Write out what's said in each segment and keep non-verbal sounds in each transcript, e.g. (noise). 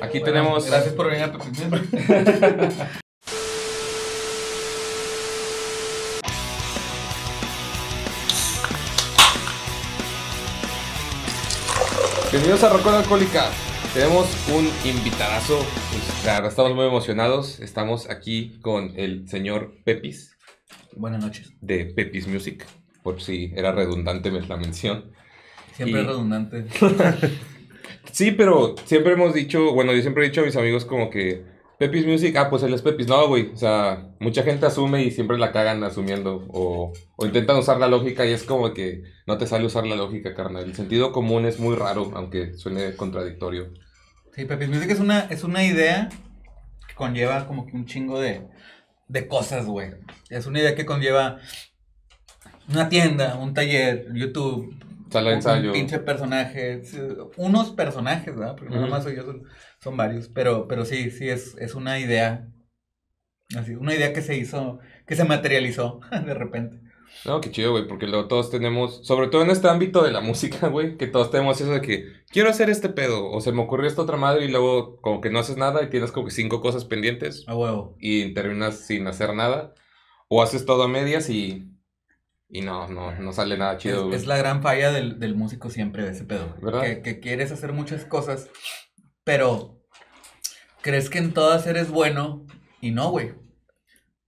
Aquí tenemos. Gracias por venir a Pepe Music. (laughs) Bienvenidos a Rocola Alcohólica. Tenemos un invitadazo. Pues, la verdad, estamos muy emocionados. Estamos aquí con el señor Pepis Buenas noches. de Pepis Music. Por si era redundante la mención. Siempre Y- es redundante. (laughs) Sí, pero siempre hemos dicho, bueno, yo siempre he dicho a mis amigos como que Pepis Music, ah, pues él es Pepis. No, güey, o sea, mucha gente asume y siempre la cagan asumiendo o, o intentan usar la lógica y es como que no te sale usar la lógica, carnal. El sentido común es muy raro, aunque suene contradictorio. Sí, Pepe Music es una, es una idea que conlleva como que un chingo de, de cosas, güey. Es una idea que conlleva una tienda, un taller, YouTube. Sala de un- ensayo. Un pinche personaje. Unos personajes, ¿verdad? Porque no Ujú. nomás soy yo, son, son varios. Pero, pero sí, sí, es, es una idea. Así, una idea que se hizo, que se materializó (laughs) de repente. No, qué chido, güey, porque luego todos tenemos, sobre todo en este ámbito de la música, (laughs) güey, que todos tenemos eso de que quiero hacer este pedo, o se me ocurrió esta otra madre y luego como que no haces nada y tienes como que cinco cosas pendientes A huevo. y terminas sin hacer nada, o haces todo a medias y, y no, no, no sale nada chido, Es, es la gran falla del, del músico siempre de ese pedo. ¿Verdad? Que, que quieres hacer muchas cosas, pero crees que en todas eres bueno y no, güey.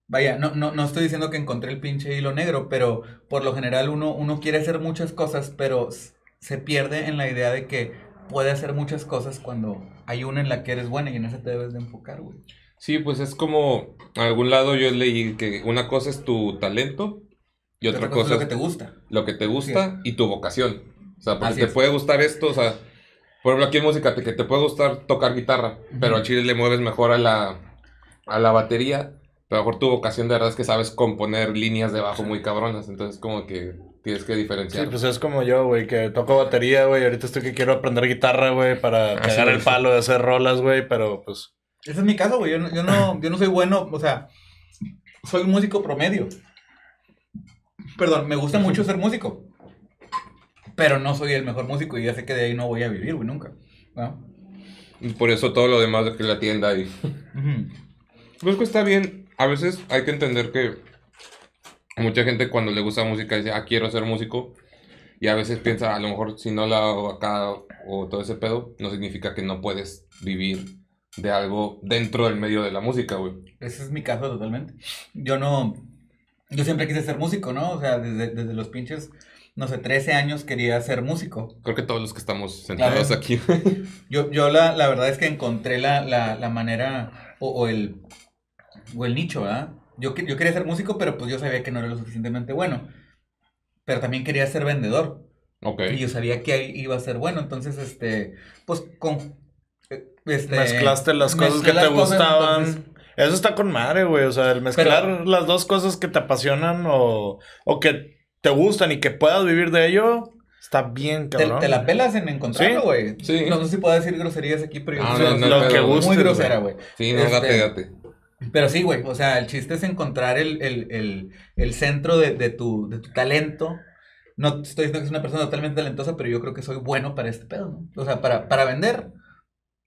Vaya, no, no, no estoy diciendo que encontré el pinche hilo negro, pero por lo general uno, uno quiere hacer muchas cosas, pero se pierde en la idea de que puede hacer muchas cosas cuando hay una en la que eres buena y en esa te debes de enfocar, güey. Sí, pues es como, a algún lado yo leí que una cosa es tu talento y otra cosa es lo que te gusta. lo que te gusta y tu vocación. O sea, porque Así te es. puede gustar esto, o sea, por ejemplo, aquí en música, te, que te puede gustar tocar guitarra, Ujú. pero a Chile le mueves mejor a la, a la batería, pero a lo mejor tu vocación de verdad es que sabes componer líneas de bajo muy cabronas, entonces como que tienes que Sí, diferenciar. pues es como yo, güey, que toco batería, güey. Ahorita estoy que quiero aprender guitarra, güey, para Ah, sí, pegar el sí. palo de hacer rolas, güey, pero pues. Ese es mi caso, güey. Yo no, yo, no, yo no soy bueno, o sea, soy un músico promedio. Perdón, me gusta mucho ser músico. Pero no soy el mejor músico y ya sé que de ahí no voy a vivir, güey, nunca. ¿no? Y por eso todo lo demás de que la tienda. Ujú. Pues que está bien, a veces hay que entender que mucha gente cuando le gusta música dice, ah, quiero ser músico. Y a veces piensa, a lo mejor si no la hago acá o todo ese pedo, no significa que no puedes vivir de algo dentro del medio de la música, güey. Ese es mi caso totalmente. Yo no. Yo siempre quise ser músico, ¿no? O sea, desde, desde los pinches, no sé, 13 años quería ser músico. Creo que todos los que estamos sentados Claro. aquí. (laughs) Yo, yo la, la verdad es que encontré la, la, la manera o, o el, o el nicho, ¿verdad? Yo, que- yo quería ser músico, pero pues yo sabía que no era lo suficientemente bueno. Pero también quería ser vendedor. ok. Y yo sabía que ahí iba a ser bueno. Entonces, este, pues con... eh, Este, Mezclaste las cosas que te cosas, gustaban. entonces- Eso está con madre, güey. O sea, el mezclar Pero- las dos cosas que te apasionan o, o que te gustan y que puedas vivir de ello, está bien, Te, cabrón. te la pelas en encontrarlo, güey. sí. No sé si puedo decir groserías aquí, pero yo Ah, soy no, no, lo hay que guste, muy grosera, güey. Sí, no, Este, date, date. Pero sí, güey, o sea, el chiste es encontrar el, el, el, el centro de, de, tu, de tu talento. No estoy diciendo que soy una persona totalmente talentosa, pero yo creo que soy bueno para este pedo, ¿no? O sea, para, para vender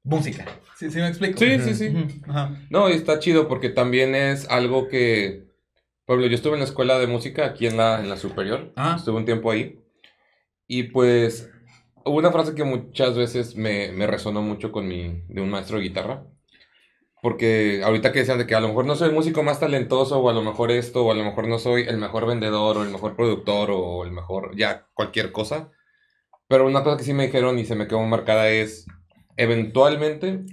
música. ¿Sí, sí me explico? Sí, sí, sí. Ajá. No, y está chido porque también es algo que, ejemplo, yo estuve en la escuela de música aquí en la, en la superior, Ah. estuve un tiempo ahí, y pues hubo una frase que muchas veces me, me resonó mucho con mi, de un maestro de guitarra, porque ahorita que decían de que a lo mejor no soy el músico más talentoso, o a lo mejor esto, o a lo mejor no soy el mejor vendedor, o el mejor productor, o el mejor, ya, cualquier cosa, pero una cosa que sí me dijeron y se me quedó marcada es, eventualmente,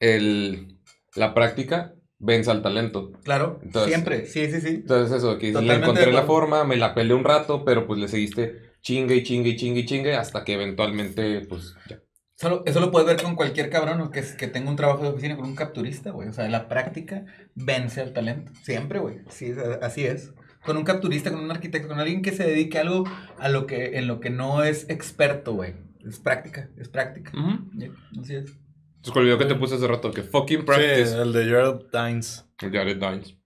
el, la práctica vence al talento. Claro, Entonces- siempre, sí, sí, sí. Entonces eso, que le encontré la forma, me la peleé un rato, pero pues le seguiste chingue y chingue y chingue y chingue hasta que eventualmente, pues ya. Solo, eso lo puedes ver con cualquier cabrón que, que tenga un trabajo de oficina con un capturista, güey. O sea, la práctica vence al talento. Siempre, güey. Sí, así es. Con un capturista, con un arquitecto, con alguien que se dedique a algo a lo que, en lo que no es experto, güey. Es práctica, es práctica. Ya, Así es. Entonces con el video que te puse hace rato, que fucking Sí, practice. el de Gerald Dines. Jared Dines.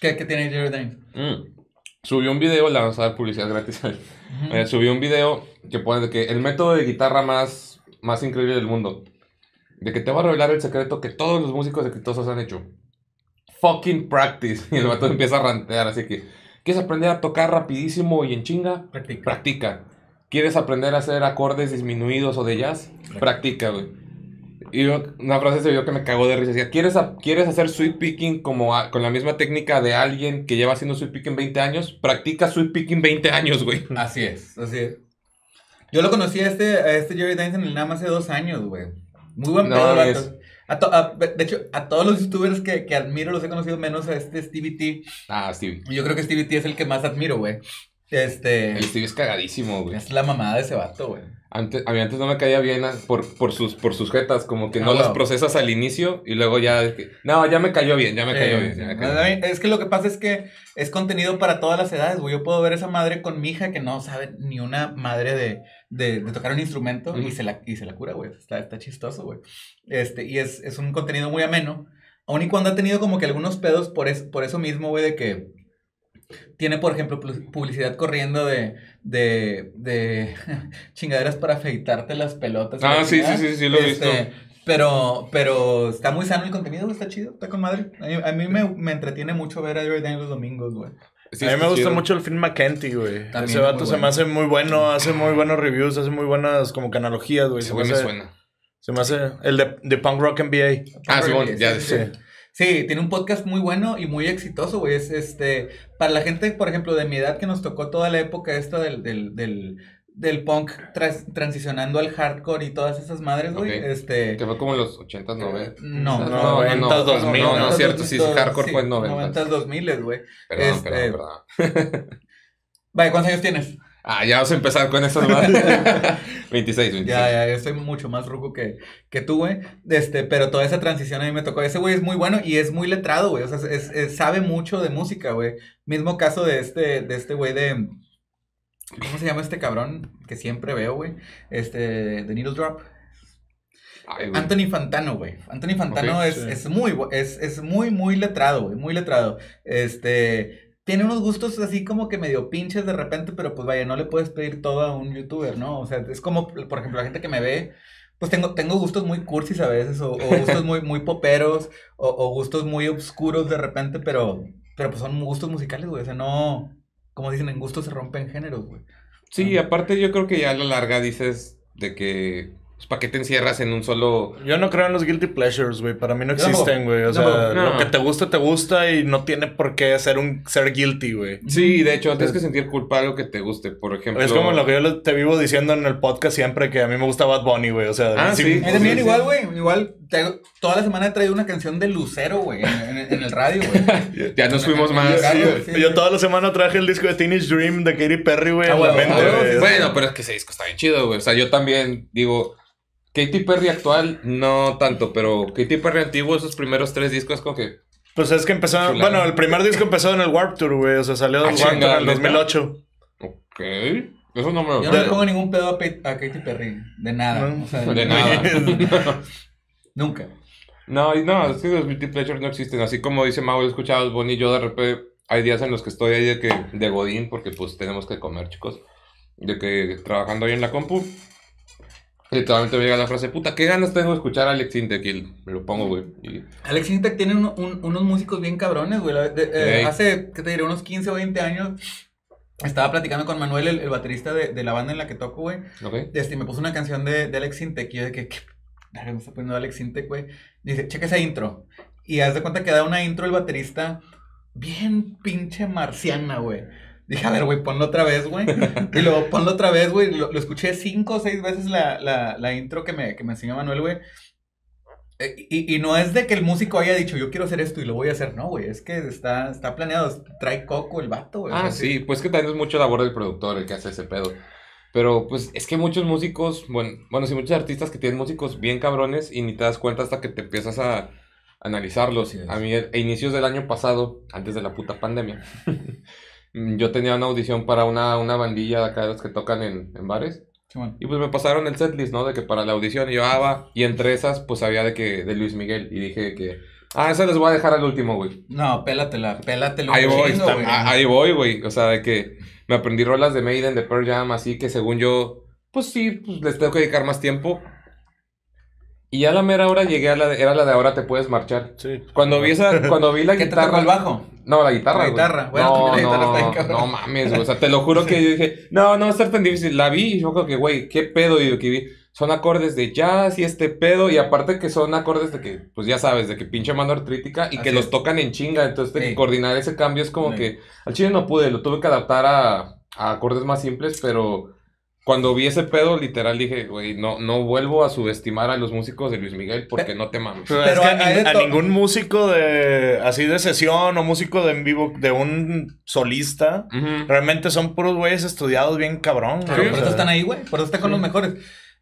¿Qué, qué tiene Jared Dines? Mm. Subió un video, le vamos a dar publicidad gratis. a (laughs) él. Ujú. Eh, subió un video que pone de que el método de guitarra más, más increíble del mundo. de que te voy a revelar el secreto que todos los músicos exitosos han hecho. Fucking practice. (laughs) Y el vato empieza a rantear, así que, ¿quieres aprender a tocar rapidísimo y en chinga? Practica. Practica. ¿Quieres aprender a hacer acordes disminuidos o de jazz? Practica, güey. Y yo- una frase se vio que me cagó de risa. Decía, ¿quieres, a- ¿quieres hacer sweep picking como a- con la misma técnica de alguien que lleva haciendo sweep picking 20 años? Practica sweep picking 20 años, güey. (laughs) Así es, así es. Yo lo conocí a este, a este Jerry Dines en el NAM hace dos años, güey. Muy buen No pedo. A to- a- de hecho, a todos los youtubers que, que admiro los he conocido menos a este Stevie T. Ah, Stevie. Yo creo que Stevie T es el que más admiro, güey. Este. El Stevie es cagadísimo, güey. Es la mamada de ese vato, güey. Antes, a mí antes no me caía bien por, por, sus, por sus jetas, como que Ah, no las procesas al inicio y luego ya... No, ya me cayó bien, ya me cayó bien. sí. ya me cayó A bien". mí- Es que lo que pasa es que es contenido para todas las edades, güey. Yo puedo ver esa madre con mi hija que no sabe ni una madre de, de, de tocar un instrumento y, se la, y se la cura, güey. Está, está chistoso, güey. Este, y es, es un contenido muy ameno. Aun y cuando ha tenido como que algunos pedos por, es- por eso mismo, güey, de que tiene, por ejemplo, pu- publicidad corriendo de, de, de (laughs) chingaderas para afeitarte las pelotas. Ah, la sí, sí, sí, sí, lo he visto. Pero, pero está muy sano el contenido, güey, está chido, está con madre. A mí, a mí me, me entretiene mucho ver a Daniels los domingos, güey. Sí, a mí me gusta chido. mucho el Finn McKenty, güey. También Ese vato se bueno. me hace muy bueno, hace muy buenos reviews, hace muy buenas como canalogías, güey. Se, me me hace- suena. se me hace el de, de Punk Rock NBA. Ah, Sí, ya sí, sí. Sí, tiene un podcast muy bueno y muy exitoso, güey. Es este, para la gente, por ejemplo, de mi edad que nos tocó toda la época esta del, del, del, del punk tras- transicionando al hardcore y todas esas madres, güey. Este. Que fue como en los 80s, 90 No, No, no, no, 90s, no, 2000, no, no, ¿no? cierto, sí, sí, hardcore fue en 90s. 90s, 2000, güey. Perdón, Este- perdón, perdón. (laughs) Vaya, ¿cuántos años tienes? Ah, ya vamos a empezar con eso, ¿no? 26, 26. Ya, ya, yo soy mucho más ruco que, que tú, güey. Este, pero toda esa transición a mí me tocó. Ese güey es muy bueno y es muy letrado, güey. O sea, es- es- sabe mucho de música, güey. Mismo caso de este, de este güey de. ¿Cómo se llama este cabrón que siempre veo, güey? Este, de Needle Drop. Ay. Anthony Fantano, güey. Anthony Fantano es, sí. es muy, es, es muy, muy letrado, güey. Muy letrado. Este, tiene unos gustos así como que medio pinches de repente, pero pues vaya, no le puedes pedir todo a un youtuber, ¿no? O sea, es como, por ejemplo, la gente que me ve, pues tengo, tengo gustos muy cursis a veces, o, o gustos muy, muy poperos, o, o gustos muy oscuros de repente, pero, pero pues son gustos musicales, güey. O sea, no, como dicen, en gustos se rompen géneros, güey. Sí, aparte yo creo que ya a la larga dices de que... Pues, ¿para qué te encierras en un solo...? Yo no creo en los guilty pleasures, güey. Para mí no existen, güey. O sea. No. lo que te gusta, te gusta y no tiene por qué ser un ser guilty, güey. Sí, de hecho, tienes que sentir culpa de algo que te guste. Por ejemplo... Es como lo que yo te vivo diciendo en el podcast siempre que a mí me gusta Bad Bunny, güey. O sea, Ah, sí. A mí también sí, igual, sí. güey. Igual, toda la semana he traído una canción de Lucero, güey, en, en- en el radio, güey. (laughs) Ya nos fuimos más... Sí, Yo, sí. yo toda la semana traje el disco de Teenage Dream de Katy Perry, güey, Ah, bueno, ah, güey. sí, Bueno, pero es que ese disco está bien chido, güey. O sea, yo también digo... Katy Perry actual, no tanto, pero Katy Perry antiguo, esos primeros tres discos, como que... Pues es que empezó, Chulada. bueno, el primer disco empezó en el Warp Tour, güey. O sea, salió del Ah, Warp Tour en el ¿neta? 2008. Ok. Eso no me lo Yo no le pongo ningún pedo a, Pe- a Katy Perry. De nada. No. O sea, (laughs) De nada. (laughs) (laughs) Nunca. No, y no, es que los guilty pleasures no existen. Así como dice Mau, he escuchado Bonnie, yo de repente hay días en los que estoy ahí de que de Godín, porque pues tenemos que comer, chicos. De que trabajando ahí en la compu, literalmente me llega la frase, puta, qué ganas tengo de escuchar a Alex Intec y me lo pongo, güey. Y- Alex Intec tiene un- un- unos músicos bien cabrones, güey. Eh, hace, ¿qué te diré? Unos 15 o 20 años. Estaba platicando con Manuel, el, el baterista de, de la banda en la que toco, güey. ¿Ok? Este, me puso una canción de, de Alex Intec y yo de que, ¿qué me está poniendo Alex Intec, güey? Dice, checa esa intro. Y haz de cuenta que da una intro el baterista bien pinche marciana, güey. Dije, a ver, güey, ponlo otra vez, güey. Y luego ponlo otra vez, güey. Lo, lo escuché cinco o seis veces la, la, la intro que me, que me enseñó Manuel, güey. Eh, Y, y no es de que el músico haya dicho, yo quiero hacer esto y lo voy a hacer. No, güey, es que está, está planeado. Trae coco el vato, güey. Ah, sí, pues que también es mucho labor del productor el que hace ese pedo. Pero pues es que muchos músicos, bueno, bueno, sí, muchos artistas que tienen músicos bien cabrones y ni te das cuenta hasta que te empiezas a analizarlos. Es. A mí, a inicios del año pasado, antes de la puta pandemia, (laughs) yo tenía una audición para una, una bandilla de acá de los que tocan en, en bares. Y pues me pasaron el setlist, ¿no? De que para la audición y yo, ah, va. Y entre esas, pues había de que, de Luis Miguel. Y dije que, ah, esa les voy a dejar al último, güey. No, pélatela, pélatela. Ahí voy, está- güey. ahí voy, güey. O sea, de que me aprendí rolas de Maiden, de Pearl Jam, así que según yo, pues sí, pues les tengo que dedicar más tiempo. Y ya a la mera hora llegué a la de, era la de ahora te puedes marchar. Sí. Cuando vi esa, cuando vi la (laughs) ¿Qué te guitarra. tocó el bajo? No, la guitarra. La guitarra. Bueno, no, también la guitarra no, está cabrón. no mames, güey. O sea, te lo juro que yo dije, no, no va a estar tan difícil. La vi y yo creo que, güey, qué pedo. Y lo que vi son acordes de jazz y este pedo. Y aparte que son acordes de que, pues ya sabes, de que pinche mano artrítica y Así que los tocan en chinga. Entonces, coordinar ese cambio es como Sí. que al chile no pude. Lo tuve que adaptar a, a acordes más simples, pero. Cuando vi ese pedo, literal dije, güey, no, no vuelvo a subestimar a los músicos de Luis Miguel porque no te mames. Pero, Pero es que a, ningún músico de así de sesión o músico de en vivo de un solista realmente son puros güeyes estudiados bien cabrón. Güey, por o eso están ahí, güey. Por eso están con Sí. los mejores.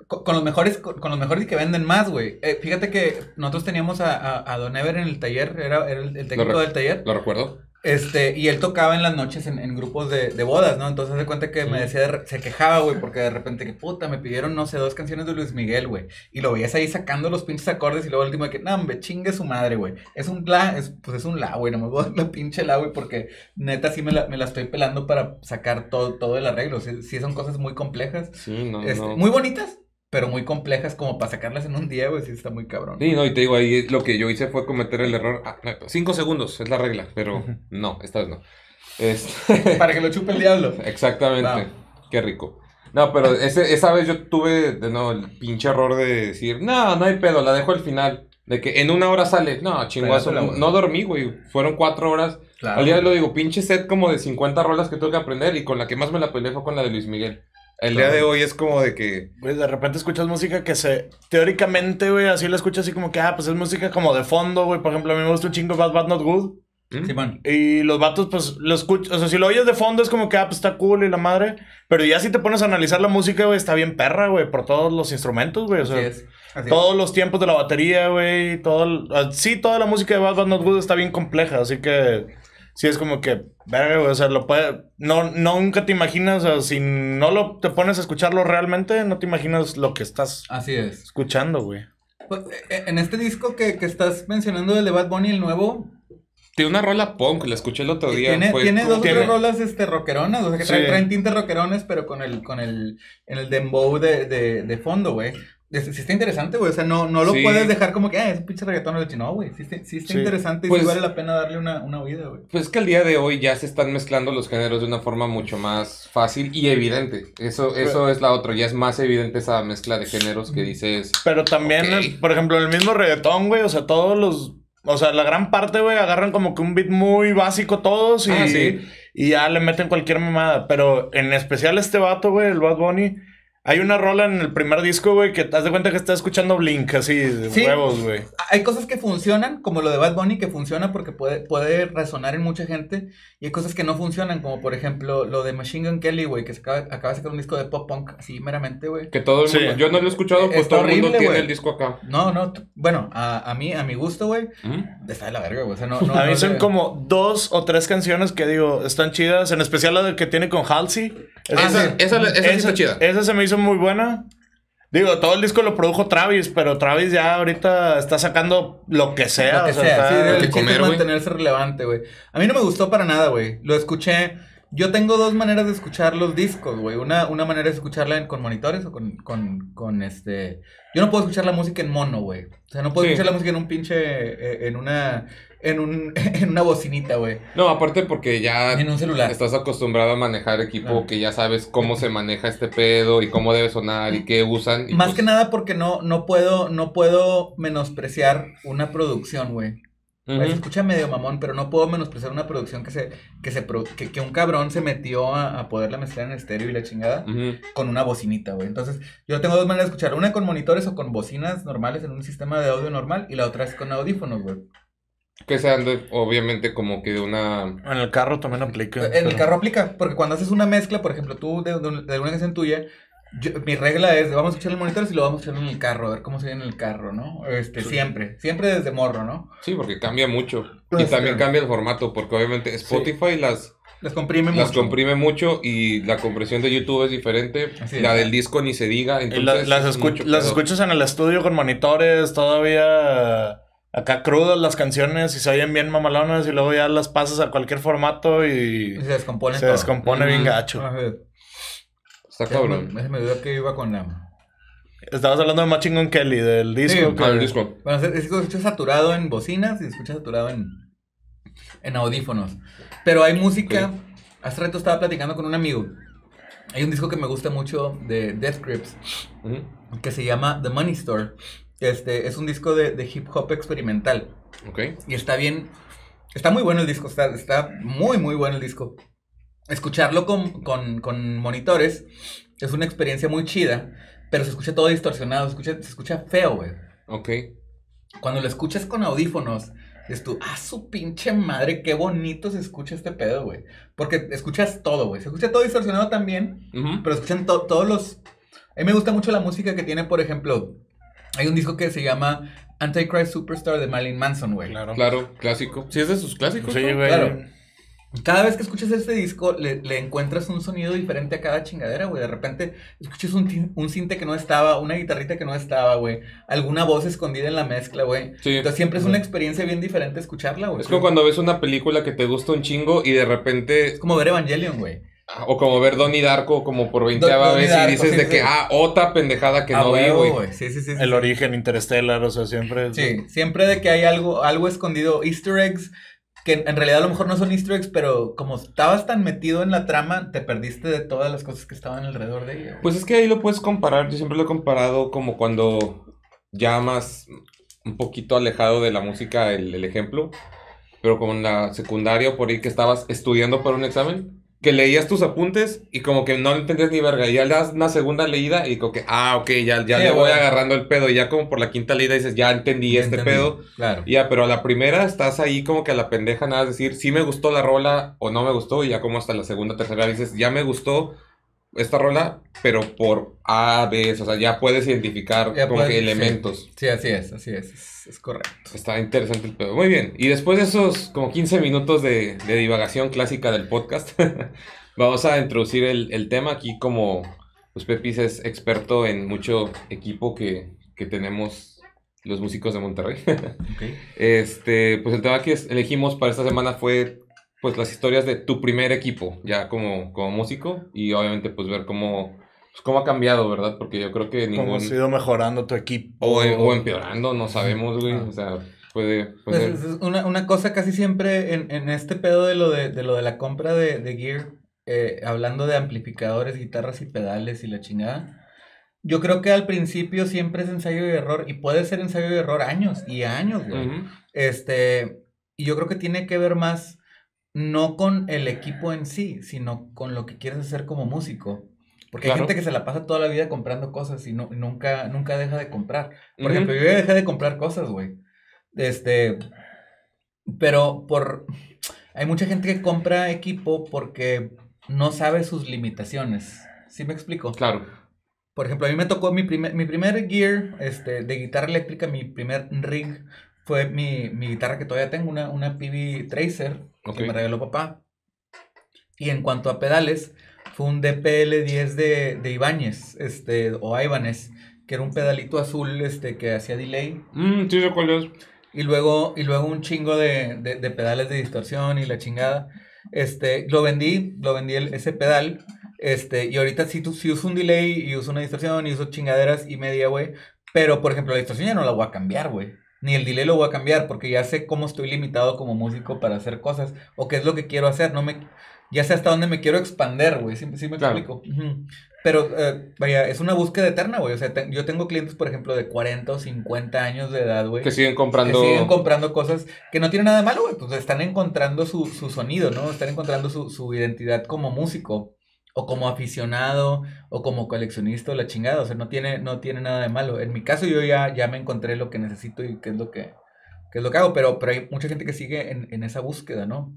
Con, con los mejores, con, con los mejores y que venden más, güey. Eh, fíjate que nosotros teníamos a, a, a Don Ever en el taller, era, era el, el técnico del taller. Lo recuerdo. Este, y él tocaba en las noches en, en grupos de, de bodas, ¿no? Entonces se cuenta que me decía, de se quejaba, güey, porque de repente que puta, me pidieron, no sé, dos canciones de Luis Miguel, güey. Y lo veías ahí sacando los pinches acordes y luego el último de que, no, hombre, chingue su madre, güey. Es un la, es, pues es un la, güey, no me voy a dar la pinche la, güey, porque neta sí me la, me la estoy pelando para sacar todo, todo el arreglo. Sí, sí son cosas muy complejas. Sí, no, Este, no. Muy bonitas, pero muy complejas como para sacarlas en un día, güey, sí está muy cabrón. Sí, no, y te digo, ahí lo que yo hice fue cometer el error. Ah, no, cinco segundos es la regla, pero no, esta vez no. (laughs) Este, Para que lo chupe el diablo. exactamente. Wow. Qué rico. No, pero ese, esa vez yo tuve de nuevo el pinche error de decir, no, no hay pedo, la dejo al final. De que en una hora sale. No, chinguazo. Güey. No dormí, güey. Fueron cuatro horas. Claro. Al día de lo digo, pinche set como de 50 rolas que tuve que aprender y con la que más me la peleé fue con la de Luis Miguel. El día de hoy es como de que... Güey, de repente escuchas música que se. Teóricamente, güey, así la escuchas así como que, ah, pues es música como de fondo, güey. Por ejemplo, a mí me gusta un chingo Bad Bad Not Good. ¿Mm? Simón. Y los vatos, pues, lo escuchas. O sea, si lo oyes de fondo es como que, ah, pues está cool y la madre. Pero ya si te pones a analizar la música, güey, está bien perra, güey, por todos los instrumentos, güey. O Así sea, es. Así es. todos los tiempos de la batería, güey. Todo. el- ah, Sí, toda la música de Bad Bad Not Good está bien compleja. Así que. Sí, es como que, verga, güey, o sea, lo puede, no, no, nunca te imaginas, o sea, si no lo, te pones a escucharlo realmente, no te imaginas lo que estás Así es. escuchando, güey. Pues, eh, en este disco que, que estás mencionando, de Bad Bunny, el nuevo, Tiene una rola punk, la escuché el otro día. tiene, fue tiene dos tres rolas este, rockeronas, o sea, que traen, Sí. traen tintes rockerones, pero con el, con el, en el dembow de, de, de fondo, güey. Sí está interesante, güey, o sea, no, no lo Sí. puedes dejar como que, ah, es un pinche reggaetón, o no, güey, sí, está- sí está Sí. interesante y Pues- sí vale la pena darle una, una oída, güey. Pues es que al día de hoy ya se están mezclando los géneros de una forma mucho más fácil y evidente. Eso, eso es la otra, ya es más evidente esa mezcla de géneros que dices. Pero también, por ejemplo, en el mismo reggaetón, güey, o sea, todos los, o sea, la gran parte, güey, agarran como que un beat muy básico todos y, Ah, sí. y ya le meten cualquier mamada. Pero en especial este vato, güey, el Bad Bunny, hay una rola en el primer disco, güey, que te das de cuenta que está escuchando Blink, así, de Sí. huevos, güey. Hay cosas que funcionan, como lo de Bad Bunny, que funciona porque puede, puede resonar en mucha gente. Y hay cosas que no funcionan, como por ejemplo lo de Machine Gun Kelly, güey, que se acaba, acaba de sacar un disco de pop punk, así meramente, güey. Que todo el Sí. mundo. Yo no lo he escuchado, pues Está todo el mundo horrible, tiene güey. el disco acá. No, no, bueno, a, a mí, a mi gusto, güey, ¿Mm? está de la verga, güey. O sea, no, no, a mí no son como dos o tres canciones que digo, están chidas, en especial la que tiene con Halsey. Ah, Esa- esa, esa, esa sí está chida. Esa se me hizo muy buena. Digo, todo el disco lo produjo Travis, pero Travis ya ahorita está sacando lo que sea. Lo que o sea, sea, está- sí, el que comer, es mantenerse relevante, güey. A mí no me gustó para nada, güey. Lo escuché. Yo tengo dos maneras de escuchar los discos, güey. Una, una manera es escucharla en- con monitores o con, con, con este. Yo no puedo escuchar la música en mono, güey. O sea, no puedo Sí. escuchar la música en un pinche. eh, en una. En, un, (laughs) en una bocinita, güey. No, aparte porque ya En un celular. estás acostumbrado a manejar equipo Ah. que ya sabes cómo se maneja este pedo y cómo debe sonar y qué usan. y Más pues, que nada porque no, no puedo, no puedo menospreciar una producción, güey. Se escucha medio mamón, pero no puedo menospreciar una producción que se, que se que, que un cabrón se metió a, a poderla mezclar en estéreo y la chingada con una bocinita, güey. Entonces, yo tengo dos maneras de escuchar, una con monitores o con bocinas normales en un sistema de audio normal y la otra es con audífonos, güey. Que sean de, obviamente como que de una... En el carro también aplica. En el carro aplica, porque cuando haces una mezcla, por ejemplo, tú de, de, de una canción tuya, yo- mi regla es, vamos a escuchar en monitores y lo vamos a escuchar en el carro, a ver cómo se ve en el carro, ¿no? Este, siempre, siempre desde morro, ¿no? Sí, porque cambia mucho. Pues, y también claro. cambia el formato, porque obviamente Spotify las, Les comprime las mucho. comprime mucho y la compresión de YouTube es diferente. Así es. la del disco ni se diga. Y Entonces, la- las, es escu- mucho las escuchas en el estudio con monitores, todavía acá crudas las canciones y se oyen bien mamalonas y luego ya las pasas a cualquier formato y Y se descompone se todo. descompone bien gacho. Ajá. Está cabrón. Ese me dio que iba con la... Estabas hablando de Machine Gun Kelly, del disco. Sí, que- Ah, el disco. Bueno, el disco se escucha saturado en bocinas y se escucha saturado en, en audífonos. Pero hay música. Hace rato estaba platicando con un amigo. Hay un disco que me gusta mucho de Death Grips que se llama The Money Store. Este es un disco de, de hip hop experimental. Ok. Y está bien. Está muy bueno el disco. Está, está muy, muy bueno el disco. Escucharlo con, con, con monitores es una experiencia muy chida. Pero se escucha todo distorsionado. Se escucha, se escucha feo, güey. Ok. Cuando lo escuchas con audífonos, dices tú, ah, su pinche madre, qué bonito se escucha este pedo, güey. Porque escuchas todo, güey. Se escucha todo distorsionado también, Ujú. pero escuchan to- todos los... A mí me gusta mucho la música que tiene, por ejemplo, hay un disco que se llama Antichrist Superstar de Marilyn Manson, güey. Claro. Claro, clásico. Sí, es de sus clásicos. Sí, güey. Claro. Cada vez que escuchas este disco, le, le encuentras un sonido diferente a cada chingadera, güey. De repente escuchas un, un cinte que no estaba, una guitarrita que no estaba, güey. Alguna voz escondida en la mezcla, güey. Sí. Entonces siempre es una experiencia bien diferente escucharla, güey. Es como cuando ves una película que te gusta un chingo y de repente Es como ver Evangelion, güey. O como ver Donnie Darko como por 20 Don- Donnie vez Darko, y dices sí, de sí. que, ah, otra pendejada que Ah, no vi, güey. Sí, sí, sí. sí. El origen Interstellar, o sea, siempre. Sí, siempre de que hay algo, algo escondido, easter eggs, que en realidad a lo mejor no son easter eggs, pero como estabas tan metido en la trama, te perdiste de todas las cosas que estaban alrededor de ella. Pues es que ahí lo puedes comparar, yo siempre lo he comparado como cuando ya más un poquito alejado de la música el, el ejemplo, pero como en la secundaria o por ahí que estabas estudiando para un examen, que leías tus apuntes y como que no entendías ni verga, y ya le das una segunda leída y como que, ah, ok, ya, ya Sí, le voy agarrando el pedo, y ya como por la quinta leída dices, ya entendí este Entendí. pedo. Claro. Ya, pero a la primera estás ahí como que a la pendeja nada, es decir, sí me gustó la rola o no me gustó, y ya como hasta la segunda, tercera dices, ya me gustó esta rola, pero por A, B, o sea, ya puedes identificar Ya como puedes- que sí. elementos. Sí, así es, así es, es, es correcto. Está interesante el pedo. Muy bien, y después de esos como 15 minutos de, de divagación clásica del podcast, (laughs) vamos a introducir el, el tema aquí como pues Pepis es experto en mucho equipo que, que tenemos los músicos de Monterrey. (laughs) Este, pues el tema que elegimos para esta semana fue pues las historias de tu primer equipo, ya como, como músico, y obviamente pues ver cómo, pues, cómo ha cambiado, ¿verdad? Porque yo creo que Cómo ningún... has ido mejorando tu equipo. O, o empeorando, no sabemos, güey. Ah. O sea, puede... Pues puede- es es una, una cosa casi siempre en, en este pedo de lo de, de lo de la compra de, de gear, eh, hablando de amplificadores, guitarras y pedales y la chingada. Yo creo que al principio siempre es ensayo y error, y puede ser ensayo y error años y años, güey. Ujú. Este, y yo creo que tiene que ver más no con el equipo en sí, sino con lo que quieres hacer como músico. Porque hay gente que se la pasa toda la vida comprando cosas y no, nunca, nunca deja de comprar. Por ejemplo, yo ya dejé de comprar cosas, güey. Este, pero por... Hay mucha gente que compra equipo porque no sabe sus limitaciones. ¿Sí me explico? Claro. Por ejemplo, a mí me tocó mi primer, mi primer gear este, de guitarra eléctrica, mi primer rig fue mi, mi guitarra que todavía tengo, una, una PB Tracer Ok. que me regaló papá. Y en cuanto a pedales, fue un DPL10 de, de Ibáñez, este, o Ibanez, que era un pedalito azul este, que hacía delay. Mm, sí, sé cuál es. Y luego, y luego un chingo de, de- de pedales de distorsión y la chingada. Este, lo vendí, lo vendí el- ese pedal. Este, y ahorita sí, tu- sí uso un delay y uso una distorsión y uso chingaderas y media, güey. Pero, por ejemplo, la distorsión ya no la voy a cambiar, güey. Ni el delay lo voy a cambiar porque ya sé cómo estoy limitado como músico para hacer cosas o qué es lo que quiero hacer. No me, ya sé hasta dónde me quiero expander, güey. ¿Sí, sí me Claro. explico? Ujú. Pero, eh, vaya, es una búsqueda eterna, güey. O sea, te- yo tengo clientes, por ejemplo, de 40 o 50 años de edad, güey Que siguen comprando... que siguen comprando cosas que no tienen nada de malo, güey. Pues están encontrando su, su sonido, ¿no? Están encontrando su, su identidad como músico, o como aficionado, o como coleccionista, o la chingada. O sea, no tiene, no tiene nada de malo. En mi caso, yo ya, ya me encontré lo que necesito y qué es lo que, qué es lo que hago. Pero, pero hay mucha gente que sigue en, en esa búsqueda, ¿no?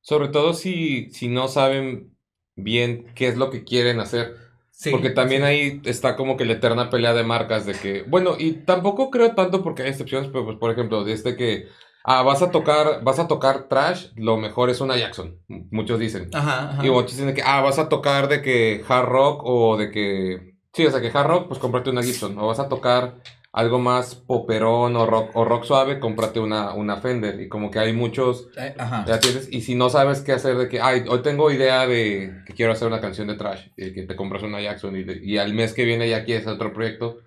Sobre todo si, si no saben bien qué es lo que quieren hacer. Sí. porque también sí. ahí está como que la eterna pelea de marcas de que, bueno, y tampoco creo tanto porque hay excepciones, pero pues, por ejemplo, desde que ah, vas a tocar, vas a tocar trash, lo mejor es una Jackson, muchos dicen. Ajá, ajá. Y muchos dicen que, ah, vas a tocar de que hard rock o de que, sí, o sea, que hard rock, pues cómprate una Gibson. O vas a tocar algo más poperón o rock, o rock suave, cómprate una, una Fender. Y como que hay muchos, Eh, ajá. ya tienes, y si no sabes qué hacer de que, ay, hoy tengo idea de que quiero hacer una canción de trash, y que te compras una Jackson y, de- y al mes que viene ya quieres hacer otro proyecto,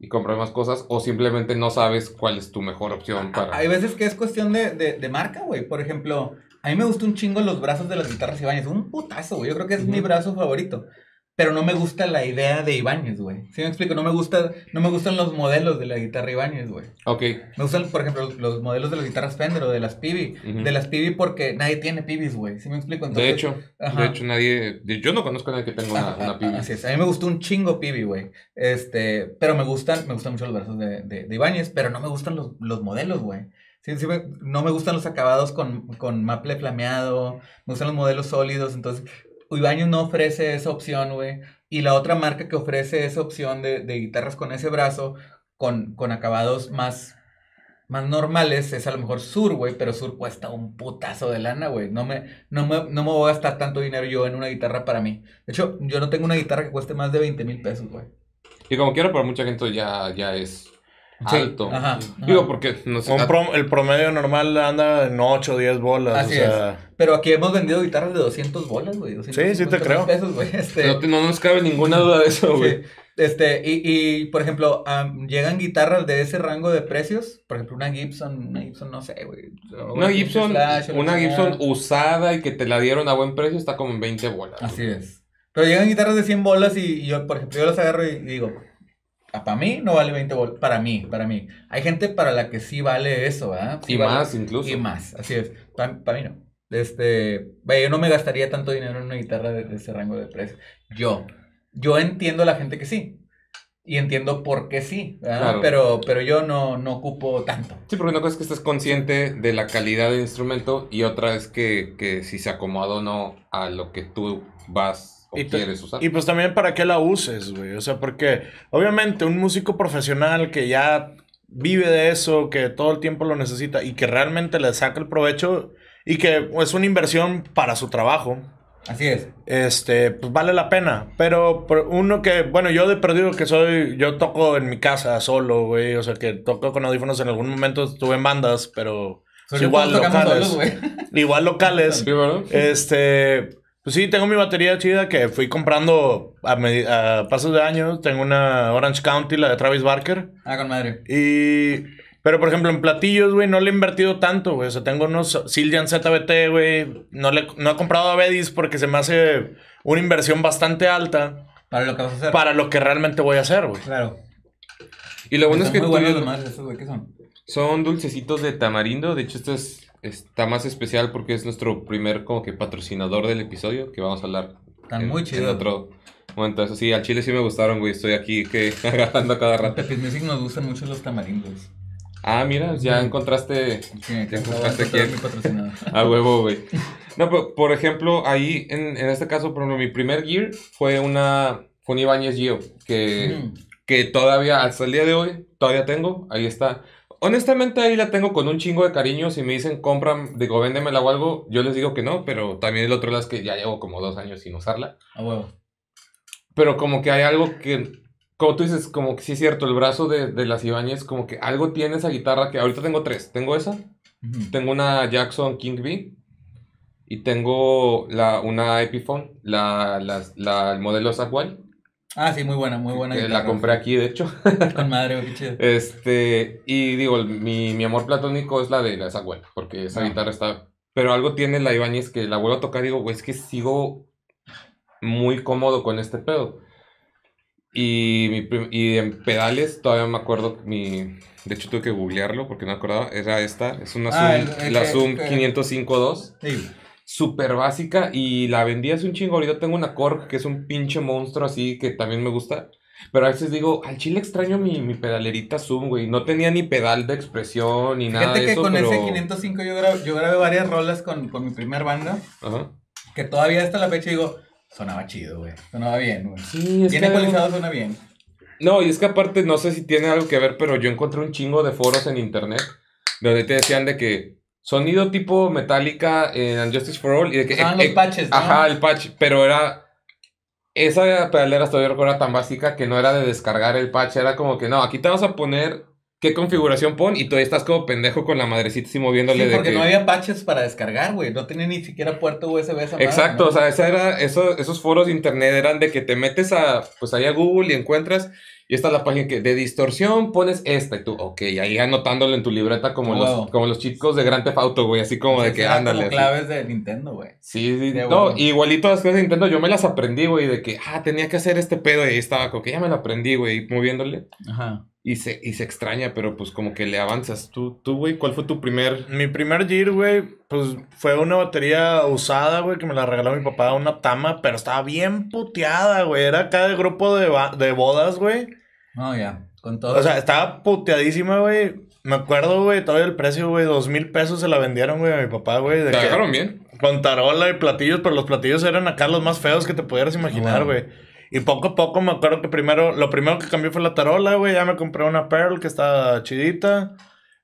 y compras más cosas o simplemente no sabes cuál es tu mejor opción para... Hay veces que es cuestión de, de, de marca, güey. Por ejemplo, a mí me gusta un chingo los brazos de las guitarras Ibáñez. Un putazo, güey. Yo creo que es mi brazo favorito. Pero no me gusta la idea de Ibáñez, güey. ¿Sí me explico? No me, gusta, no me gustan los modelos de la guitarra Ibáñez, güey. Ok, Me gustan, por ejemplo, los modelos de las guitarras Fender o de las Pibi. De las Pibi porque nadie tiene Pibis, güey. ¿Sí me explico? de hecho, ajá. de hecho nadie... Yo no conozco a nadie que tenga una, Ajá, una pibi. Así es. A mí me gustó un chingo Pibi, güey. Este, pero me gustan, me gustan mucho los brazos de, de, de Ibáñez, pero no me gustan los, los modelos, güey. Sí, no me gustan los acabados con, con maple flameado, me gustan los modelos sólidos, entonces Ibáñez no ofrece esa opción, güey. Y la otra marca que ofrece esa opción de, de guitarras con ese brazo, con, con acabados más, más normales, es a lo mejor Sur, güey, pero Sur cuesta un putazo de lana, güey. No me, no, me, no me voy a gastar tanto dinero yo en una guitarra para mí. De hecho, yo no tengo una guitarra que cueste más de 20 mil pesos, güey. Y como quiera, para mucha gente ya, ya es alto. ajá, ajá. Digo, porque no sé... El promedio normal anda en 8 o 10 bolas. Así o sea, Pero aquí hemos vendido guitarras de 200 bolas, güey. 250 Sí, sí te creo. pesos, güey. Este, no, te- no nos cabe ninguna duda de eso, güey. Sí, Este, y, y, por ejemplo, am, llegan guitarras de ese rango de precios. Por ejemplo, una Gibson, una Gibson, no sé, güey. Una un Gibson, Flash, una. Gibson usada y que te la dieron a buen precio está como en 20 bolas. Así es. Pero llegan guitarras de 100 bolas y, y yo, por ejemplo, yo las agarro y, y digo, para mí no vale 20 bolas. Para mí, para mí. Hay gente para la que sí vale eso, ¿verdad? Sí Y vale. más incluso. Y más, así es. Para mí no. Este, vaya, yo no me gastaría tanto dinero en una guitarra de, de ese rango de precio. Yo, yo entiendo a la gente que sí. Y entiendo por qué sí, ¿verdad? Claro. Pero, pero yo no, no ocupo tanto. Sí, porque una cosa es que estés consciente de la calidad del instrumento y otra es que, que si se acomoda o no a lo que tú vas o Y te- quieres usar. Y pues también para qué la uses, güey. O sea, porque obviamente un músico profesional que ya vive de eso, que todo el tiempo lo necesita y que realmente le saca el provecho y que es una inversión para su trabajo, Así es. este, pues vale la pena. Pero uno que, bueno, yo de perdido que soy, yo toco en mi casa solo, güey. O sea, que toco con audífonos en algún momento, estuve en bandas, pero igual locales. solos, igual locales. Sí, ¿verdad? Este, pues sí, tengo mi batería chida que fui comprando a, a pasos de años. Tengo una Orange County, la de Travis Barker. Ah, con madre. Y... Pero, por ejemplo, en platillos, güey, no le he invertido tanto, güey. O sea, tengo unos Siljan ZBT, güey. No, le, no he comprado a Bedis porque se me hace una inversión bastante alta Para lo que vas a hacer. para lo que realmente voy a hacer, güey. Claro. Y lo bueno es que muy buenos los madres esos, güey. ¿Qué son? son dulcecitos de tamarindo. De hecho, este es, está más especial porque es nuestro primer como que patrocinador del episodio que vamos a hablar en, muy en chidos. otro momento. Eso sí, al chile sí me gustaron, güey. Estoy aquí que (laughs) agarrando a cada rato. Pepis Music nos gustan mucho los tamarindos. Ah, mira, ya encontraste Sí, Ya encontraste quién. (laughs) A huevo, güey. No, pero por ejemplo, ahí, en, en este caso, por ejemplo, mi primer gear fue una, fue un Ibanez Gio, que, Mm. que todavía, hasta el día de hoy, todavía tengo, ahí está. Honestamente, ahí la tengo con un chingo de cariño. Si me dicen, compran, digo, véndemela o algo, yo les digo que no, pero también el otro lado es que ya llevo como dos años sin usarla. A huevo. Pero como que hay algo que, como tú dices, como que sí es cierto, el brazo de, de las Ibáñez, como que algo tiene esa guitarra que ahorita tengo tres. Tengo esa, tengo una Jackson King B y tengo la, una Epiphone, la, la, la- el modelo Sackwell, Ah, sí, muy buena, muy buena. guitarra. la compré aquí de hecho. (laughs) Con madre, qué chido. Este, y digo, el- mi, mi amor platónico es la de la Sackwell, porque esa Ah. guitarra está... Pero algo tiene la Ibáñez que la vuelvo a tocar y digo, güey, es que sigo muy cómodo con este pedo. Y, mi y en pedales todavía me acuerdo mi... De hecho tuve que googlearlo porque no me acordaba. Era esta. Es una Ah, Zoom, el- el la que- Zoom que- 505.2. Sí. Súper básica y la vendí hace un chingo. Ahorita tengo una Korg que es un pinche monstruo así que también me gusta. Pero a veces digo, al chile extraño mi, mi pedalerita Zoom, güey. No tenía ni pedal de expresión ni nada Fíjate de que eso, con pero... ese 505 yo grabé, yo grabé varias rolas con, con mi primer banda. Ajá. Que todavía hasta la fecha digo, sonaba chido, güey. Sonaba bien, güey. Sí, es Bien que... ecualizado suena bien. No, y es que aparte, no sé si tiene algo que ver, pero yo encontré un chingo de foros en internet donde te decían de que sonido tipo Metallica en Unjustice for All y de que... Usaban eh, los eh, patches, ¿no? Ajá, el patch, pero era... Esa pedalera recuerdo era tan básica que no era de descargar el patch, era como que no, aquí te vamos a poner qué configuración pon y tú ahí estás como pendejo con la madrecita así moviéndole Sí, de porque que... no había patches para descargar, güey. No tenía ni siquiera puerto USB esa madre, Exacto, ¿no? o sea, esa era, eso, esos foros de internet eran de que te metes a, pues ahí a Google y encuentras, Y esta es la página que de distorsión pones esta y tú, ok, ahí anotándolo en tu libreta como, Wow. los, como los chicos de Grand Theft Auto, güey, así como de que ándale. como claves de Nintendo, güey. Sí, sí, De no, igualito las cosas de Nintendo, yo me las aprendí, güey, de que, ah, tenía que hacer este pedo y ahí estaba, como que ya me lo aprendí, güey, moviéndole. Ajá. Y se, y se extraña, pero pues como que le avanzas. Tú, tú, güey, ¿cuál fue tu primer? Mi primer Gear, güey, pues fue una batería usada, güey, que me la regaló mi papá, una Tama, pero estaba bien puteada, güey. Era acá de grupo de, ba- de bodas, güey. No, ya. Con todo. O sea, estaba puteadísima, güey. Me acuerdo, güey, todavía el precio, güey, dos mil pesos se la vendieron, güey, a mi papá, güey. de ¿Te que- dejaron bien? Con tarola y platillos, pero los platillos eran acá los más feos que te pudieras imaginar, Wow. güey. Y poco a poco me acuerdo que primero, lo primero que cambió fue la tarola, güey. Ya me compré una Pearl que está chidita.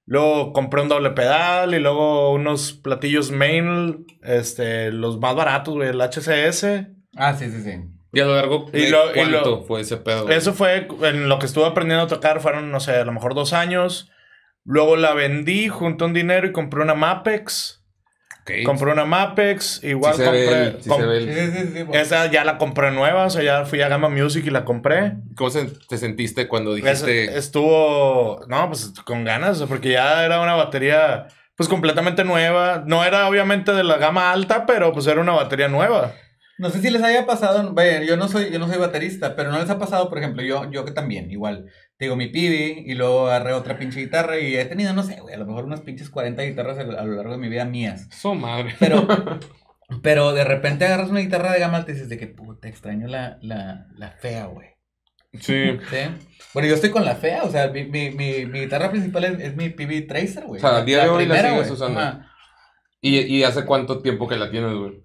Luego compré un doble pedal y luego unos platillos main, este, los más baratos, güey, el HCS. Ah, sí, sí, sí. Y a lo largo Y de lo- y cuánto lo- fue ese pedo. güey? Eso fue en lo que estuve aprendiendo a tocar, fueron, no sé, a lo mejor dos años. Luego la vendí, junté un dinero y compré una Mapex. Ok. Compré una Mapex, igual Sí se compré. ve el- sí com- se ve Sí, el-. Esa ya la compré nueva, o sea, ya fui a Gamma Music y la compré. ¿Cómo se- te sentiste cuando Es- dijiste... estuvo, no, pues con ganas, o sea, porque ya era una batería, pues completamente nueva. No era obviamente de la gama alta, pero pues era una batería nueva. No sé si les haya pasado, vaya, yo no soy, yo no soy baterista, pero no les ha pasado, por ejemplo, yo, yo que también, igual, digo mi pibi y luego agarré otra pinche guitarra y he tenido, no sé, güey, a lo mejor unas pinches 40 guitarras a, lo largo de mi vida mías. Su madre. Pero, (laughs) pero de repente agarras una guitarra de gama alta y dices de que, puta, extraño la, la, la fea, güey. Sí. ¿Sí? Bueno, yo estoy con la fea, o sea, mi, mi, mi, mi guitarra principal es, es mi PB Tracer, güey. O sea, al día de hoy la sigues usando. ¿Y, ¿Y hace cuánto tiempo que la tienes, güey?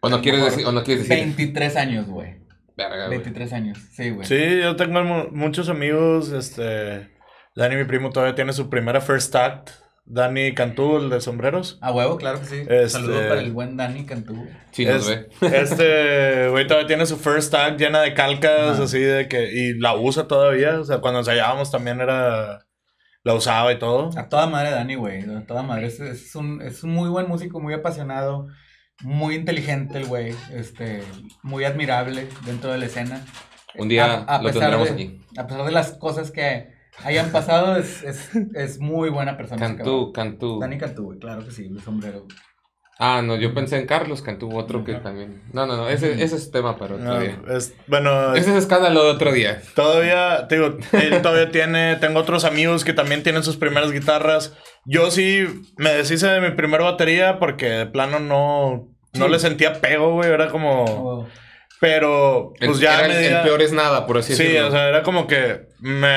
¿O no quieres decir? ¿O no quieres decir? 23 años, güey. Verga, güey. 23 años, sí, güey. Sí, yo tengo mu- muchos amigos, este, Dani, mi primo, todavía tiene su primera First Act. Dani Cantú, el de sombreros. A huevo, claro que sí. Este- Saludos para el buen Dani Cantú. Sí, nos Es- ve. (laughs) Este, güey, todavía tiene su First Act llena de calcas, Ajá. así de que, y la usa todavía, o sea, cuando ensayábamos también era, la usaba y todo. A toda madre Dani, güey. A toda madre. Es, es un, es un muy buen músico, muy apasionado, muy inteligente el güey. Este, muy admirable dentro de la escena. Un día A- a lo pesar tendremos de- aquí. A pesar de las cosas que hayan pasado, es, es, es muy buena persona. Cantú. Cantú. Dani Cantú, güey. Claro que sí, el sombrero. Ah, no, yo pensé en Carlos Cantú, otro que también. No, no, no, ese, ese es tema para otro No, día. es, bueno, Ese es escándalo de otro día. Todavía, te digo, él todavía tiene, tengo otros amigos que también tienen sus primeras guitarras. Yo sí me deshice de mi primera batería porque de plano no, no Sí. le sentía pego, güey, era como... Pero, El, pues ya era el, el peor es nada, por así Sí, decirlo. o sea, era como que me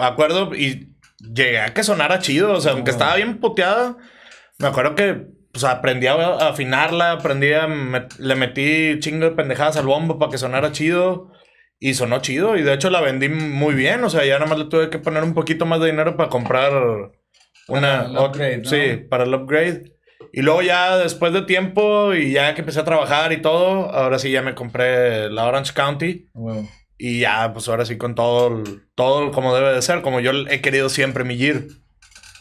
acuerdo y llegué a que sonara chido, o sea, aunque estaba bien puteada, me acuerdo que pues aprendí a afinarla, aprendí a met- le metí chingo de pendejadas al bombo para que sonara chido y sonó chido y de hecho la vendí muy bien, o sea, ya nada más le tuve que poner un poquito más de dinero para comprar una Para el upgrade, ¿no? Sí, para el upgrade. Y luego ya después de tiempo y ya que empecé a trabajar y todo, ahora sí ya me compré la Orange County. huevo. Y ya, pues ahora sí con todo, el- todo el- como debe de ser, como yo he querido siempre mi Gear.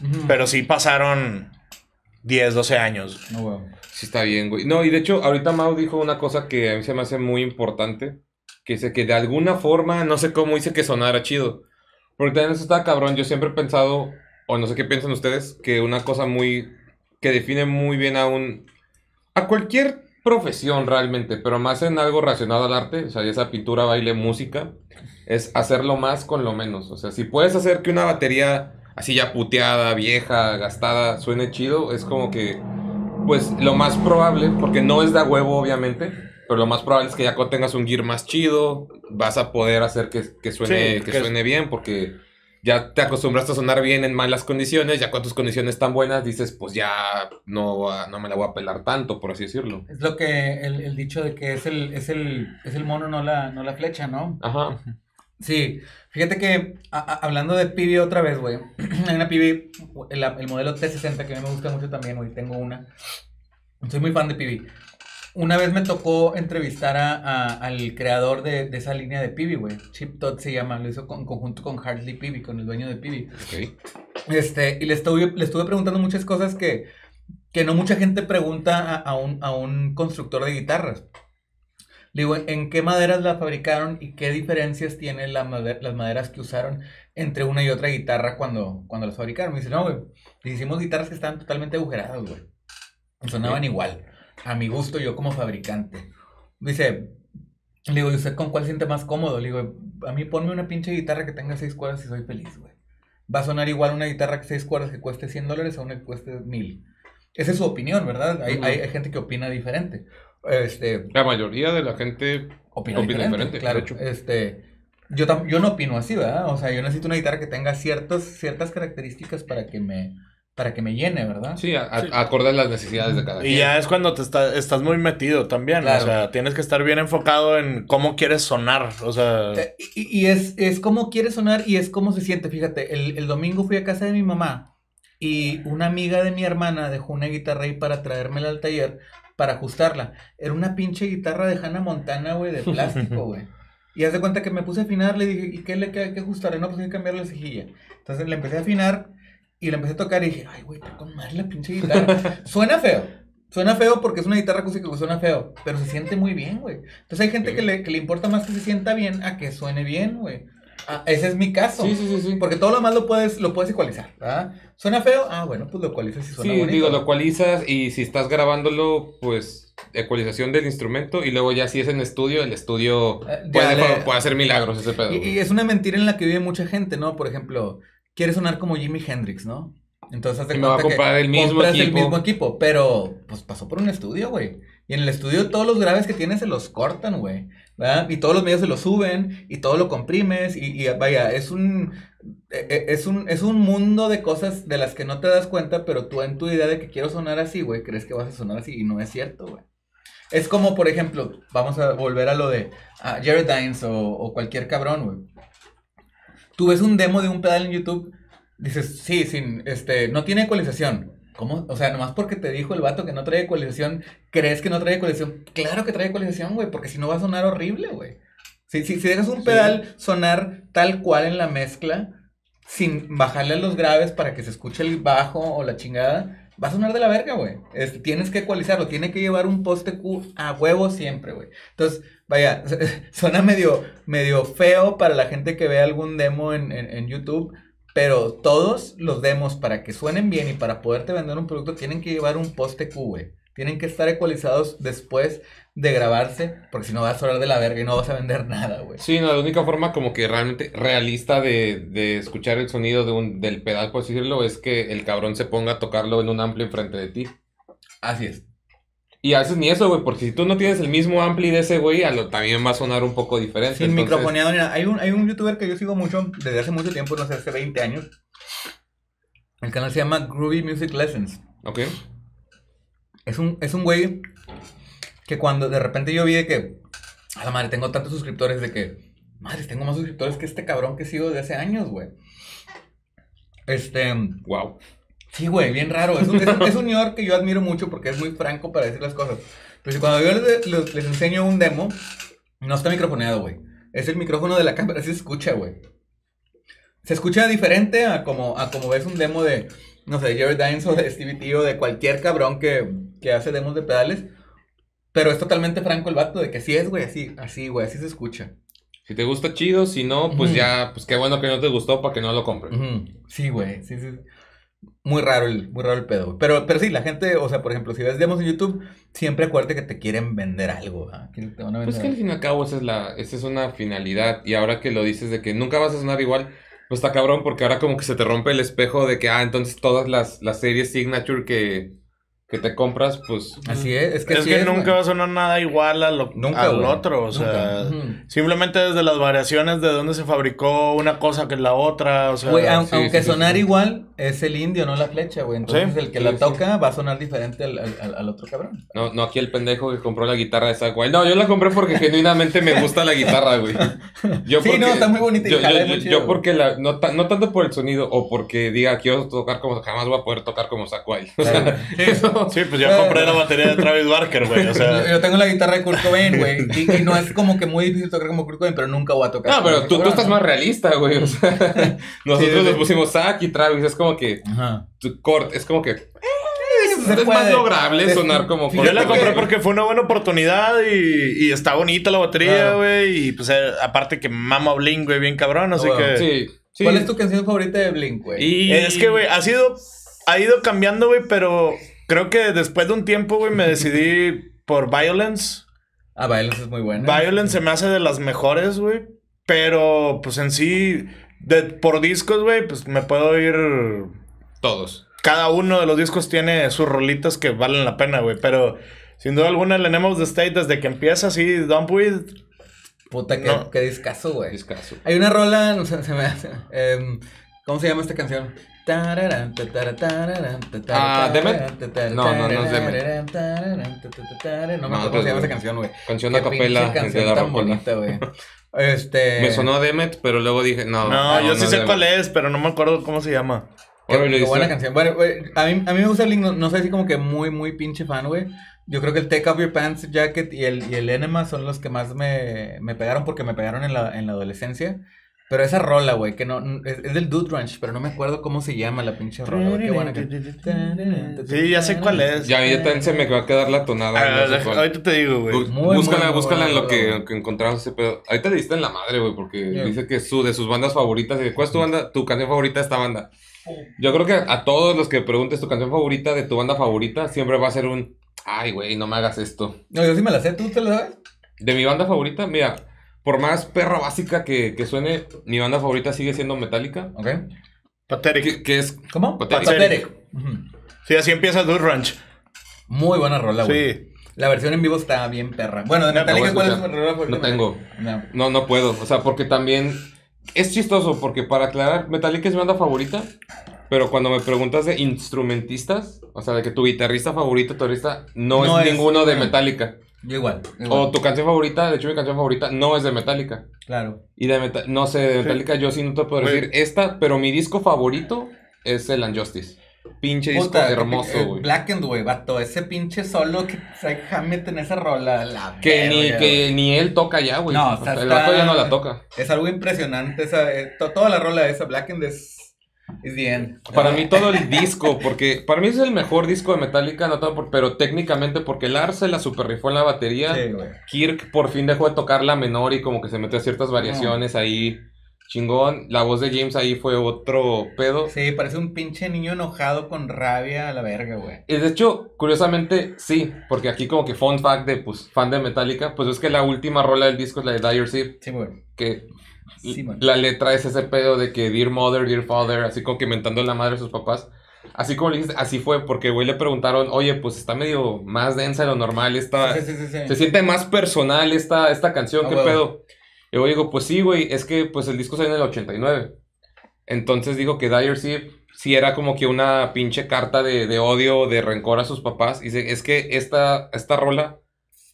Ujú. Pero sí pasaron 10, 12 años. No, huevo. Sí está bien, güey. No, y de hecho, ahorita Mau dijo una cosa que a mí se me hace muy importante. Que dice que de alguna forma, no sé cómo hice que sonara chido. Porque también eso está cabrón. Yo siempre he pensado, o no sé qué piensan ustedes, que una cosa muy... que define muy bien a un... a cualquier profesión realmente, pero más en algo relacionado al arte, o sea, ya sea pintura, baile, música, es hacerlo más con lo menos. O sea, si puedes hacer que una batería así ya puteada, vieja, gastada, suene chido, es como que, pues lo más probable, porque no es de a huevo obviamente, pero lo más probable es que ya cuando tengas un gear más chido, vas a poder hacer que, que suene, Sí, que que es- suene bien, porque ya te acostumbraste a sonar bien en malas condiciones, ya cuando tus condiciones están buenas dices, pues ya no, no me la voy a pelar tanto, por así decirlo. Es lo que el, el dicho de que es el, es el, es el mono, no la, no la flecha, ¿no? Ajá. Sí, fíjate que a- a- hablando de Pibi otra vez, güey. (clears throat) Hay una Pibi, el, el modelo T60 que a mí me gusta mucho también, güey. Tengo una. Soy muy fan de Pibi. Una vez me tocó entrevistar a, al creador de, de esa línea de Pibi, güey. Chip Todd se llama, lo hizo con- en conjunto con Hartley Pibi, con el dueño de Pibi. Ok. Este, y le estuve, le estuve preguntando muchas cosas que, que no mucha gente pregunta a, a un, a un constructor de guitarras. Le digo, ¿en qué maderas la fabricaron y qué diferencias tienen la made- las maderas que usaron entre una y otra guitarra cuando, cuando las fabricaron? Me dice, no, güey, hicimos guitarras que estaban totalmente agujeradas, güey. Sonaban igual, a mi gusto, yo como fabricante. Dice, le digo, ¿y usted con cuál siente más cómodo? Le digo, a mí ponme una pinche guitarra que tenga seis cuerdas y soy feliz, güey. Va a sonar igual una guitarra que seis cuerdas que cueste 100 dólares a una que cueste 1000. Esa es su opinión, ¿verdad? Hay, hay gente que opina diferente. Este, La mayoría de la gente opina, Opina diferente, diferente, claro. de hecho. Este, yo, yo no opino así, ¿verdad? O sea, yo necesito una guitarra que tenga ciertos, ciertas características para que me, para que me llene, ¿verdad? Sí, a- Sí. acorde las necesidades de cada Y quien. ya es cuando te está- estás muy metido también. Claro. O sea, tienes que estar bien enfocado en cómo quieres sonar. O sea, Eh, Y, y es, es como quiere sonar y es como se siente. Fíjate, el, el domingo fui a casa de mi mamá y una amiga de mi hermana dejó una guitarra ahí para traérmela al taller para ajustarla. Era una pinche guitarra de Hannah Montana, güey, de plástico, (laughs) güey. Y haz de cuenta que me puse a afinar, le dije, ¿y qué le qué hay que ajustarle? No, pues hay que cambiarle la cejilla. Entonces le empecé a afinar y le empecé a tocar y dije, ay, güey, está con madre la pinche guitarra. (laughs) Suena feo. Suena feo porque es una guitarra acústica que suena feo, pero se siente muy bien, güey. Entonces hay gente Sí. que, le, que le importa más que se sienta bien a que suene bien, güey. Ah, ese es mi caso. Sí, sí, sí, sí. Porque todo lo demás lo puedes, lo puedes ecualizar, ¿verdad? ¿Suena feo? Ah, bueno, pues lo ecualizas y suena Sí, bonito. digo, lo ecualizas y si estás grabándolo, pues ecualización del instrumento y luego ya si es en estudio, el estudio Eh, puede, le- puede hacer milagros ese pedo. Y, es una mentira en la que vive mucha gente, ¿no? Por ejemplo, quiere sonar como Jimi Hendrix, ¿no? Entonces a cuenta que comprar el mismo compras el equipo. mismo equipo, pero pues pasó por un estudio, güey. Y en el estudio todos los graves que tienes se los cortan, güey. Y todos los medios se los suben y todo lo comprimes y, vaya, es un, e- e- es un es un mundo de cosas de las que no te das cuenta, pero tú en tu idea de que quiero sonar así, güey, crees que vas a sonar así y no es cierto, güey. Es como, por ejemplo, vamos a volver a lo de Jared Dines o, o cualquier cabrón, güey. Tú ves un demo de un pedal en YouTube, dices, sí, sin, este, no tiene ecualización. ¿Cómo? O sea, nomás porque te dijo el vato que no trae ecualización, ¿crees que no trae ecualización? Claro que trae ecualización, güey, porque si no va a sonar horrible, güey. Si, si, si dejas un Sí. pedal sonar tal cual en la mezcla, sin bajarle a los graves para que se escuche el bajo o la chingada, va a sonar de la verga, güey. Este, tienes que ecualizarlo, tiene que llevar un poste Q a huevo siempre, güey. Entonces, vaya, (laughs) suena medio, medio feo para la gente que ve algún demo en, en, en YouTube, pero todos los demos para que suenen bien y para poderte vender un producto tienen que llevar un poste Q, güey. Tienen que estar ecualizados después de grabarse, porque si no vas a sonar de la verga y no vas a vender (laughs) nada, güey. Sí, no, la única forma como que realmente realista de, de escuchar el sonido de un, del pedal, por decirlo, es que el cabrón se ponga a tocarlo en un ampli enfrente de ti. Así es. Y a veces ni eso, güey, porque si tú no tienes el mismo ampli de ese güey, a lo, también va a sonar un poco diferente. Sin entonces- microfoneado. Hay un, hay un youtuber que yo sigo mucho desde hace mucho tiempo, no sé, hace 20 años. El canal se llama Groovy Music Lessons. Ok. Es un, es un güey que cuando de repente yo vi de que, a la madre, tengo tantos suscriptores de que, madre, tengo más suscriptores que este cabrón que sigo de hace años, güey. Este, Wow. Sí, güey, bien raro. Es un, es, un, es un señor que yo admiro mucho porque es muy franco para decir las cosas. Pero si cuando yo les, les- les enseño un demo, no está microfoneado, güey. Es el micrófono de la (laughs) cámara, así se escucha, güey. Se escucha diferente a como, a como ves un demo de, no sé, Jared Dines o de Stevie T o de cualquier cabrón que, que hace demos de pedales. Pero es totalmente franco el vato de que sí es, güey, así, así, güey, así se escucha. Si te gusta, chido. Si no, pues Ujú. ya, pues qué bueno que no te gustó para que no lo compren. Ujú. Sí, güey, sí, sí. Muy raro el, muy raro el pedo. Pero, pero sí, la gente, o sea, por ejemplo, si ves demos en YouTube, siempre acuérdate que te quieren vender algo. Que te van a Pues que al fin y al cabo esa es la, esa es una finalidad. Y ahora que lo dices de que nunca vas a sonar igual, pues está cabrón porque ahora como que se te rompe el espejo de que, ah, entonces todas las, las series Signature que, que te compras, pues... Así es, es que es así que es, nunca güey. va a sonar nada igual a lo, Nunca, al güey. otro. O sea, simplemente desde las variaciones de dónde se fabricó una cosa que la otra. O sea, Güey, aun- sí, aunque sí, sonar sí. igual, es el indio, no la flecha, güey. Entonces Sí, el que sí, la sí. toca va a sonar diferente al, al- al- al otro cabrón. No, no aquí el pendejo que compró la guitarra de esa güey. No, yo la compré porque genuinamente me gusta la guitarra, güey. Yo Sí, no, está muy bonita y Yo, jala yo- muy yo- chido, yo güey. porque la, no, ta- no tanto por el sonido o porque diga quiero tocar como jamás voy a poder tocar como Sakuai. (laughs) O sea, eso- (laughs) Sí, pues ya compré la batería de Travis Barker, güey. O Yo, sea, yo tengo la guitarra de Kurt Cobain, güey. Y, y no es como que muy difícil tocar como Kurt Cobain, pero nunca voy a tocar. No, pero tú, estás más realista, güey. O sea, (laughs) nosotros Sí, sí, nos pusimos Zack y Travis. Es como que Ajá. tu cort, es como que. Se es más lograble Es- sonar como... Yo la compré que- porque fue una buena oportunidad y, y está bonita la batería, Claro. güey. Y pues eh, aparte que mama Blink, güey, bien cabrón, así Ah, bueno. que... Sí, sí. ¿Cuál es tu canción favorita de Blink, güey? Y... Es que, güey, ha sido... Ha ido cambiando, güey, pero creo que después de un tiempo, güey, me decidí por Violence. Ah, Violence es muy buena. Violence se me hace de las mejores, güey. Pero, pues en sí, de, por discos, güey, pues me puedo ir... Todos. Cada uno de los discos tiene sus rolitas que valen la pena, güey. Pero, sin duda alguna, el Enemies of the State, desde que empieza así, Dump With... Puta, qué, No. qué discazo, güey. Discaso. Hay una rola, no sé, se me hace. em, ¿Cómo se llama esta canción? Ah, ¿Demet? No, no, no es Demet. No me acuerdo cómo se llama pues, esa canción, güey. Canción a capela de la bonita, güey. (laughs) Este... Me sonó Demet, pero luego dije, no. No, yo sí sé cuál es, pero no me acuerdo cómo se llama. Qué, buena canción. Bueno, güey, a mí, a mí me gusta Blink, no, no soy así como que muy, muy pinche fan, güey. Yo creo que el Take Off Your Pants Jacket y el, y el Enema son los que más me, me pegaron porque me pegaron en la, en la adolescencia. Pero esa rola, güey, que no, es, es del Dude Ranch, pero no me acuerdo cómo se llama la pinche rola, güey. Qué buena canción. Sí, ya sé cuál es. Ya, ya también se me va a quedar la tonada. Ah, no sé ahorita te digo, güey. Muy, búscala, muy, búscala en lo que, que encontramos ese pedo. Ahorita le diste en la madre, güey, porque Yeah. dice que es su, de sus bandas favoritas. y, ¿Cuál es tu banda, tu canción favorita de esta banda? Yo creo que a todos los que preguntes tu canción favorita de tu banda favorita, siempre va a ser un, ay, güey, no me hagas esto. No, yo sí me la sé, ¿tú te la sabes? De mi banda favorita, mira, por más perra básica que, que suene, mi banda favorita sigue siendo Metallica. Ok. Pathetic. Que, que es, ¿Cómo? Pathetic. Pathetic. Sí, así empieza Dude Ranch. Muy buena rola, güey. Sí. La versión en vivo está bien perra. Bueno, de No, Metallica, no ¿cuál es tu rola favorita? No tengo. No. No, no puedo. O sea, porque también es chistoso, porque para aclarar, Metallica es mi banda favorita, pero cuando me preguntas de instrumentistas, o sea, de que tu guitarrista favorito, tu guitarrista, no, No es, es- ninguno de. Metallica. Yo igual. igual. O tu canción favorita, de hecho mi canción favorita no es de Metallica. Claro. Y de Meta- no sé, de Metallica yo sí no te puedo decir esta, pero mi disco favorito es el Unjustice. Pinche disco Puta, hermoso, eh, güey. Blackened, güey, vato. Ese pinche solo que trae Hammett en esa rola. La Que ni, que ni él toca ya, güey. No, O o sea, sea, el vato ya no la toca. Es algo impresionante. Esa, eh, to- toda la rola de esa Blackened es. Es bien. Para mí todo el disco, porque para mí es el mejor disco de Metallica, no tanto por- pero técnicamente porque Lars se la super rifó en la batería. Sí, güey. Kirk por fin dejó de tocar la menor y como que se metió a ciertas variaciones ahí. Chingón. La voz de James ahí fue otro pedo. Sí, parece un pinche niño enojado con rabia a la verga, güey. Y de hecho, curiosamente, sí, porque aquí como que fun fact de, pues, fan de Metallica, pues es que la última rola del disco es la de Dire Seed, Sí, güey. que Sí, la letra es ese pedo de que Dear Mother, Dear Father, así como que inventando la madre de sus papás. Así como le dijiste, así fue, porque güey le preguntaron, oye, pues está medio más densa de lo normal, esta, Sí, sí, sí, sí. se siente más personal esta, esta canción, Ah, ¿qué huevo. pedo? Y yo digo, pues sí, güey, es que pues el disco salió en el 89. Entonces digo que Dire Seed sí era como que una pinche carta de, de odio, de rencor a sus papás. Y dice, es que esta, esta rola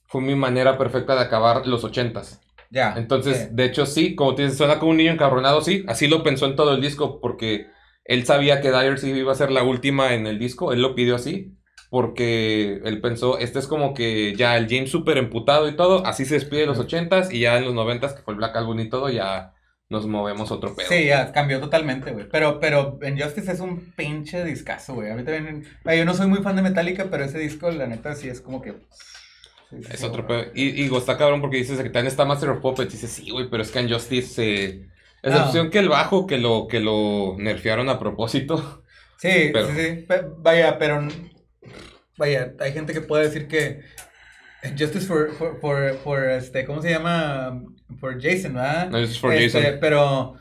fue mi manera perfecta de acabar los ochentas. Ya. Entonces, sí. de hecho, sí, como te dices, suena como un niño encabronado, sí. Así lo pensó en todo el disco, porque él sabía que Dire Seed iba a ser la última en el disco. Él lo pidió así, porque él pensó, este es como que ya el James súper emputado y todo. Así se despide de los ochentas y ya en los noventas, que fue el Black Album y todo, ya nos movemos otro pedo. Sí, ya cambió totalmente, güey. Pero, pero Injustice es un pinche discazo, güey. A mí también. yo no soy muy fan de Metallica, pero ese disco, la neta, sí es como que. Sí, Es sí, otro pedo. Y, y está cabrón porque dices que también está Master of Puppets. Dices, sí, güey, pero es que en Justice. eh, excepción que el bajo, que lo, que lo nerfearon a propósito. (laughs) Sí, Pero- sí, sí. Pe- Vaya, pero. Vaya, hay gente que puede decir que. Justice for, for, for, for, este, ¿cómo se llama? For Jason, ¿verdad? No, Justice for Este, Jason. Pero.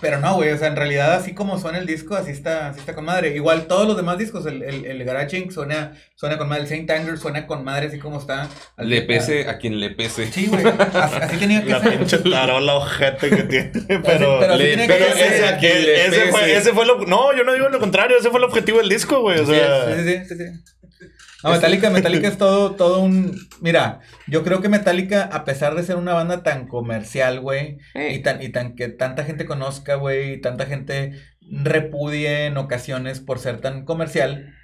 Pero no, güey, o sea, en realidad así como suena el disco, así está, así está con madre. Igual todos los demás discos, el, el, el Garage Inc. suena, suena con madre, el Saint Anger suena con madre, así como está. Al- Le pese a quien le pese. Sí, güey, así, así tenía que La ser. pinche tarola ojete que tiene. Pero. pero así le- tiene pero que ser. ese- fue, ese fue lo. No, yo no digo lo contrario. Ese fue el objetivo del disco, güey. O Sí, sea. sí, sí, sí, sí. No, Metallica, Metallica es (laughs) todo, todo un... Mira, yo creo que Metallica, a pesar de ser una banda tan comercial, güey, y tan, y tan que tanta gente conozca, güey, y tanta gente repudie en ocasiones por ser tan comercial,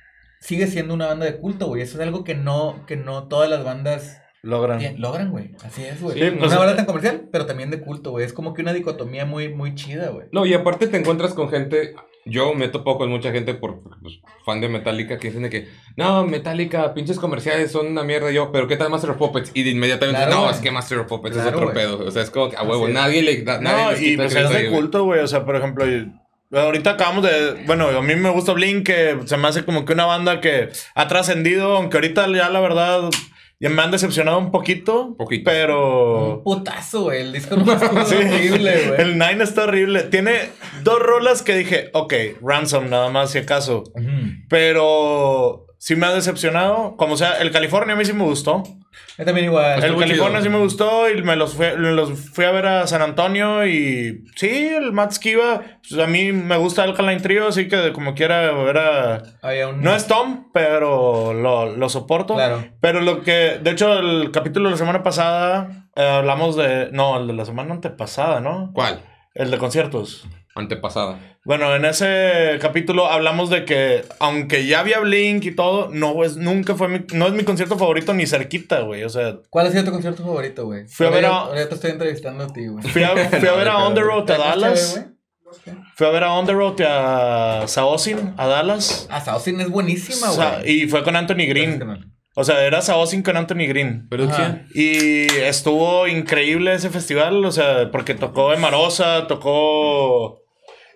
sigue siendo una banda de culto, güey. Eso es algo que no, que no todas las bandas Logran. logran, güey. Así es, güey. Sí, una pues- banda tan comercial, pero también de culto, güey. Es como que una dicotomía muy, muy chida, güey. No, y aparte te encuentras con gente. yo me topo con mucha gente por pues, fan de Metallica que dicen de que, no, Metallica, pinches comerciales son una mierda. Yo, pero ¿qué tal Master of Puppets? Y de inmediatamente, Claro, no, es que Master of Puppets Claro, es otro pedo. O sea, es como que a huevo, Así nadie le da. No, y pues es de ahí, culto, güey. O sea, por ejemplo, y- ahorita acabamos de. Bueno, a mí me gusta Blink, que se me hace como que una banda que ha trascendido, aunque ahorita ya la verdad ya me han decepcionado un poquito. Poquito. Pero. Un putazo, güey. El disco no (laughs) Sí, horrible, güey. el Nine está horrible. Tiene dos rolas que dije, ok, Ransom, nada más si acaso. Pero sí me ha decepcionado. Como sea, el California a mí sí me gustó. Yo también igual. El California chido. sí me gustó y me los fui, los fui a ver a San Antonio y sí, el Matt Skiba, pues a mí me gusta Alkaline Trio, así que como quiera ver a... Un... No es Tom, pero lo, lo soporto. Claro. Pero lo que, de hecho, el capítulo de la semana pasada eh, hablamos de... No, el de la semana antepasada, ¿no? ¿Cuál? El de conciertos. Antepasada. Bueno, en ese capítulo hablamos de que, aunque ya había Blink y todo, no es, nunca fue mi, no es mi concierto favorito ni cerquita, güey. O sea, ¿Cuál ha sido tu concierto favorito, güey? Fui a ver a- ahora ya te estoy entrevistando a ti, güey. fui a, fui a ver a On The Road a (laughs) ¿Está más Dallas. Fui a ver a On The Road y a Saosin, a Dallas. Ah, Saucin es buenísima, Sa- güey. y fue con Anthony Green. O sea, era Saosin con Anthony Green. Producción. Y estuvo increíble ese festival, o sea, porque tocó Emarosa, tocó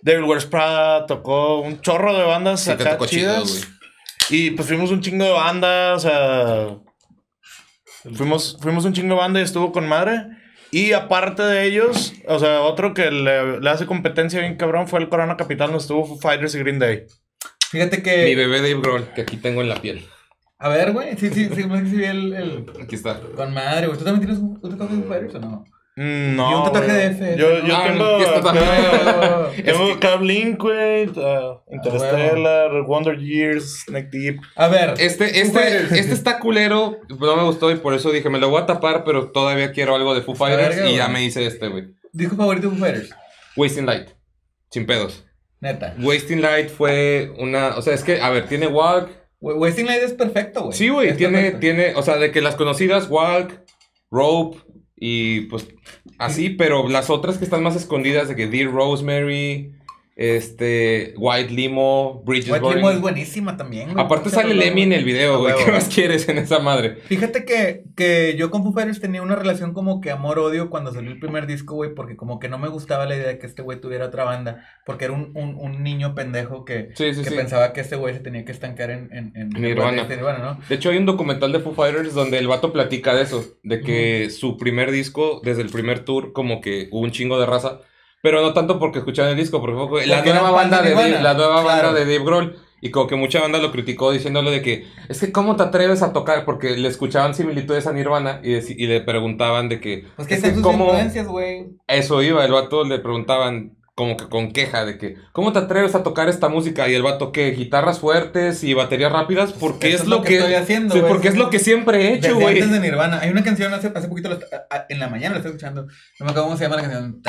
Devil Wears Prada, tocó un chorro de bandas Sí, te acá tocó chido, chidas. güey. y pues fuimos un chingo de banda, o sea, fuimos, fuimos un chingo de banda y estuvo con madre. Y aparte de ellos, o sea, otro que le, le hace competencia bien cabrón fue el Corona Capital, donde estuvo Foo Fighters y Green Day. Fíjate Mi que... bebé Dave Grohl, que aquí tengo en la piel. A ver, güey. Sí, sí, sí, sí, sí, vi el, el... Aquí está. Con madre, güey. ¿Tú también tienes un, un tatuaje de Foo Fighters o no? Mm, No. Y un tatuaje de F. Yo, yo Ah, tengo. también. tengo- (laughs) Es Tengo que- Cab Link, güey. uh, Interstellar, Wonder Years, Neck Deep. A ver. Este, este, este está culero, no me gustó y por eso dije, me lo voy a tapar, pero todavía quiero algo de Foo Fighters verga, y ya me hice este, güey. Disco favorito de Foo Fighters. Wasting Light, sin pedos. Neta. Wasting Light fue una, o sea, es que, a ver, tiene Walk. Wasting Light es perfecto, güey. Sí, güey, tiene, perfecto. tiene, o sea, de que las conocidas, Walk, Rope y pues así, pero las otras que están más escondidas, de que Dear Rosemary, este, White Limo, Bridges White. Limo es buenísima también, güey. Aparte sale Lemmy en el video, güey. ¿Qué más quieres en esa madre? Fíjate que, que yo con Foo Fighters tenía una relación como que amor-odio cuando salió el primer disco, güey, porque como que no me gustaba la idea de que este güey tuviera otra banda, porque era un, un, un niño pendejo que, Sí, sí, que sí. pensaba que este güey se tenía que estancar en, en, en Nirvana. en Nirvana, ¿no? De hecho, hay un documental de Foo Fighters donde el vato platica de eso, de que su primer disco, desde el primer tour, como que hubo un chingo de raza, pero no tanto porque escuchaban el disco, porque fue la nueva banda de de, Dave, la nueva claro. banda de Dave Grohl. Y como que mucha banda lo criticó diciéndole de que, es que ¿cómo te atreves a tocar? Porque le escuchaban similitudes a Nirvana y, deci- y le preguntaban de que, Pues que es que sus ¿cómo? influencias, güey. Eso iba, el vato le preguntaban como que con queja de que, ¿cómo te atreves a tocar esta música? Y el vato, ¿qué? ¿Guitarras fuertes y baterías rápidas? Porque Eso es lo que, estoy haciendo, sí, porque es lo que siempre he hecho, güey. antes de Nirvana. Hay una canción hace, hace poquito, en la mañana la estoy escuchando. No me acuerdo cómo se llama la canción.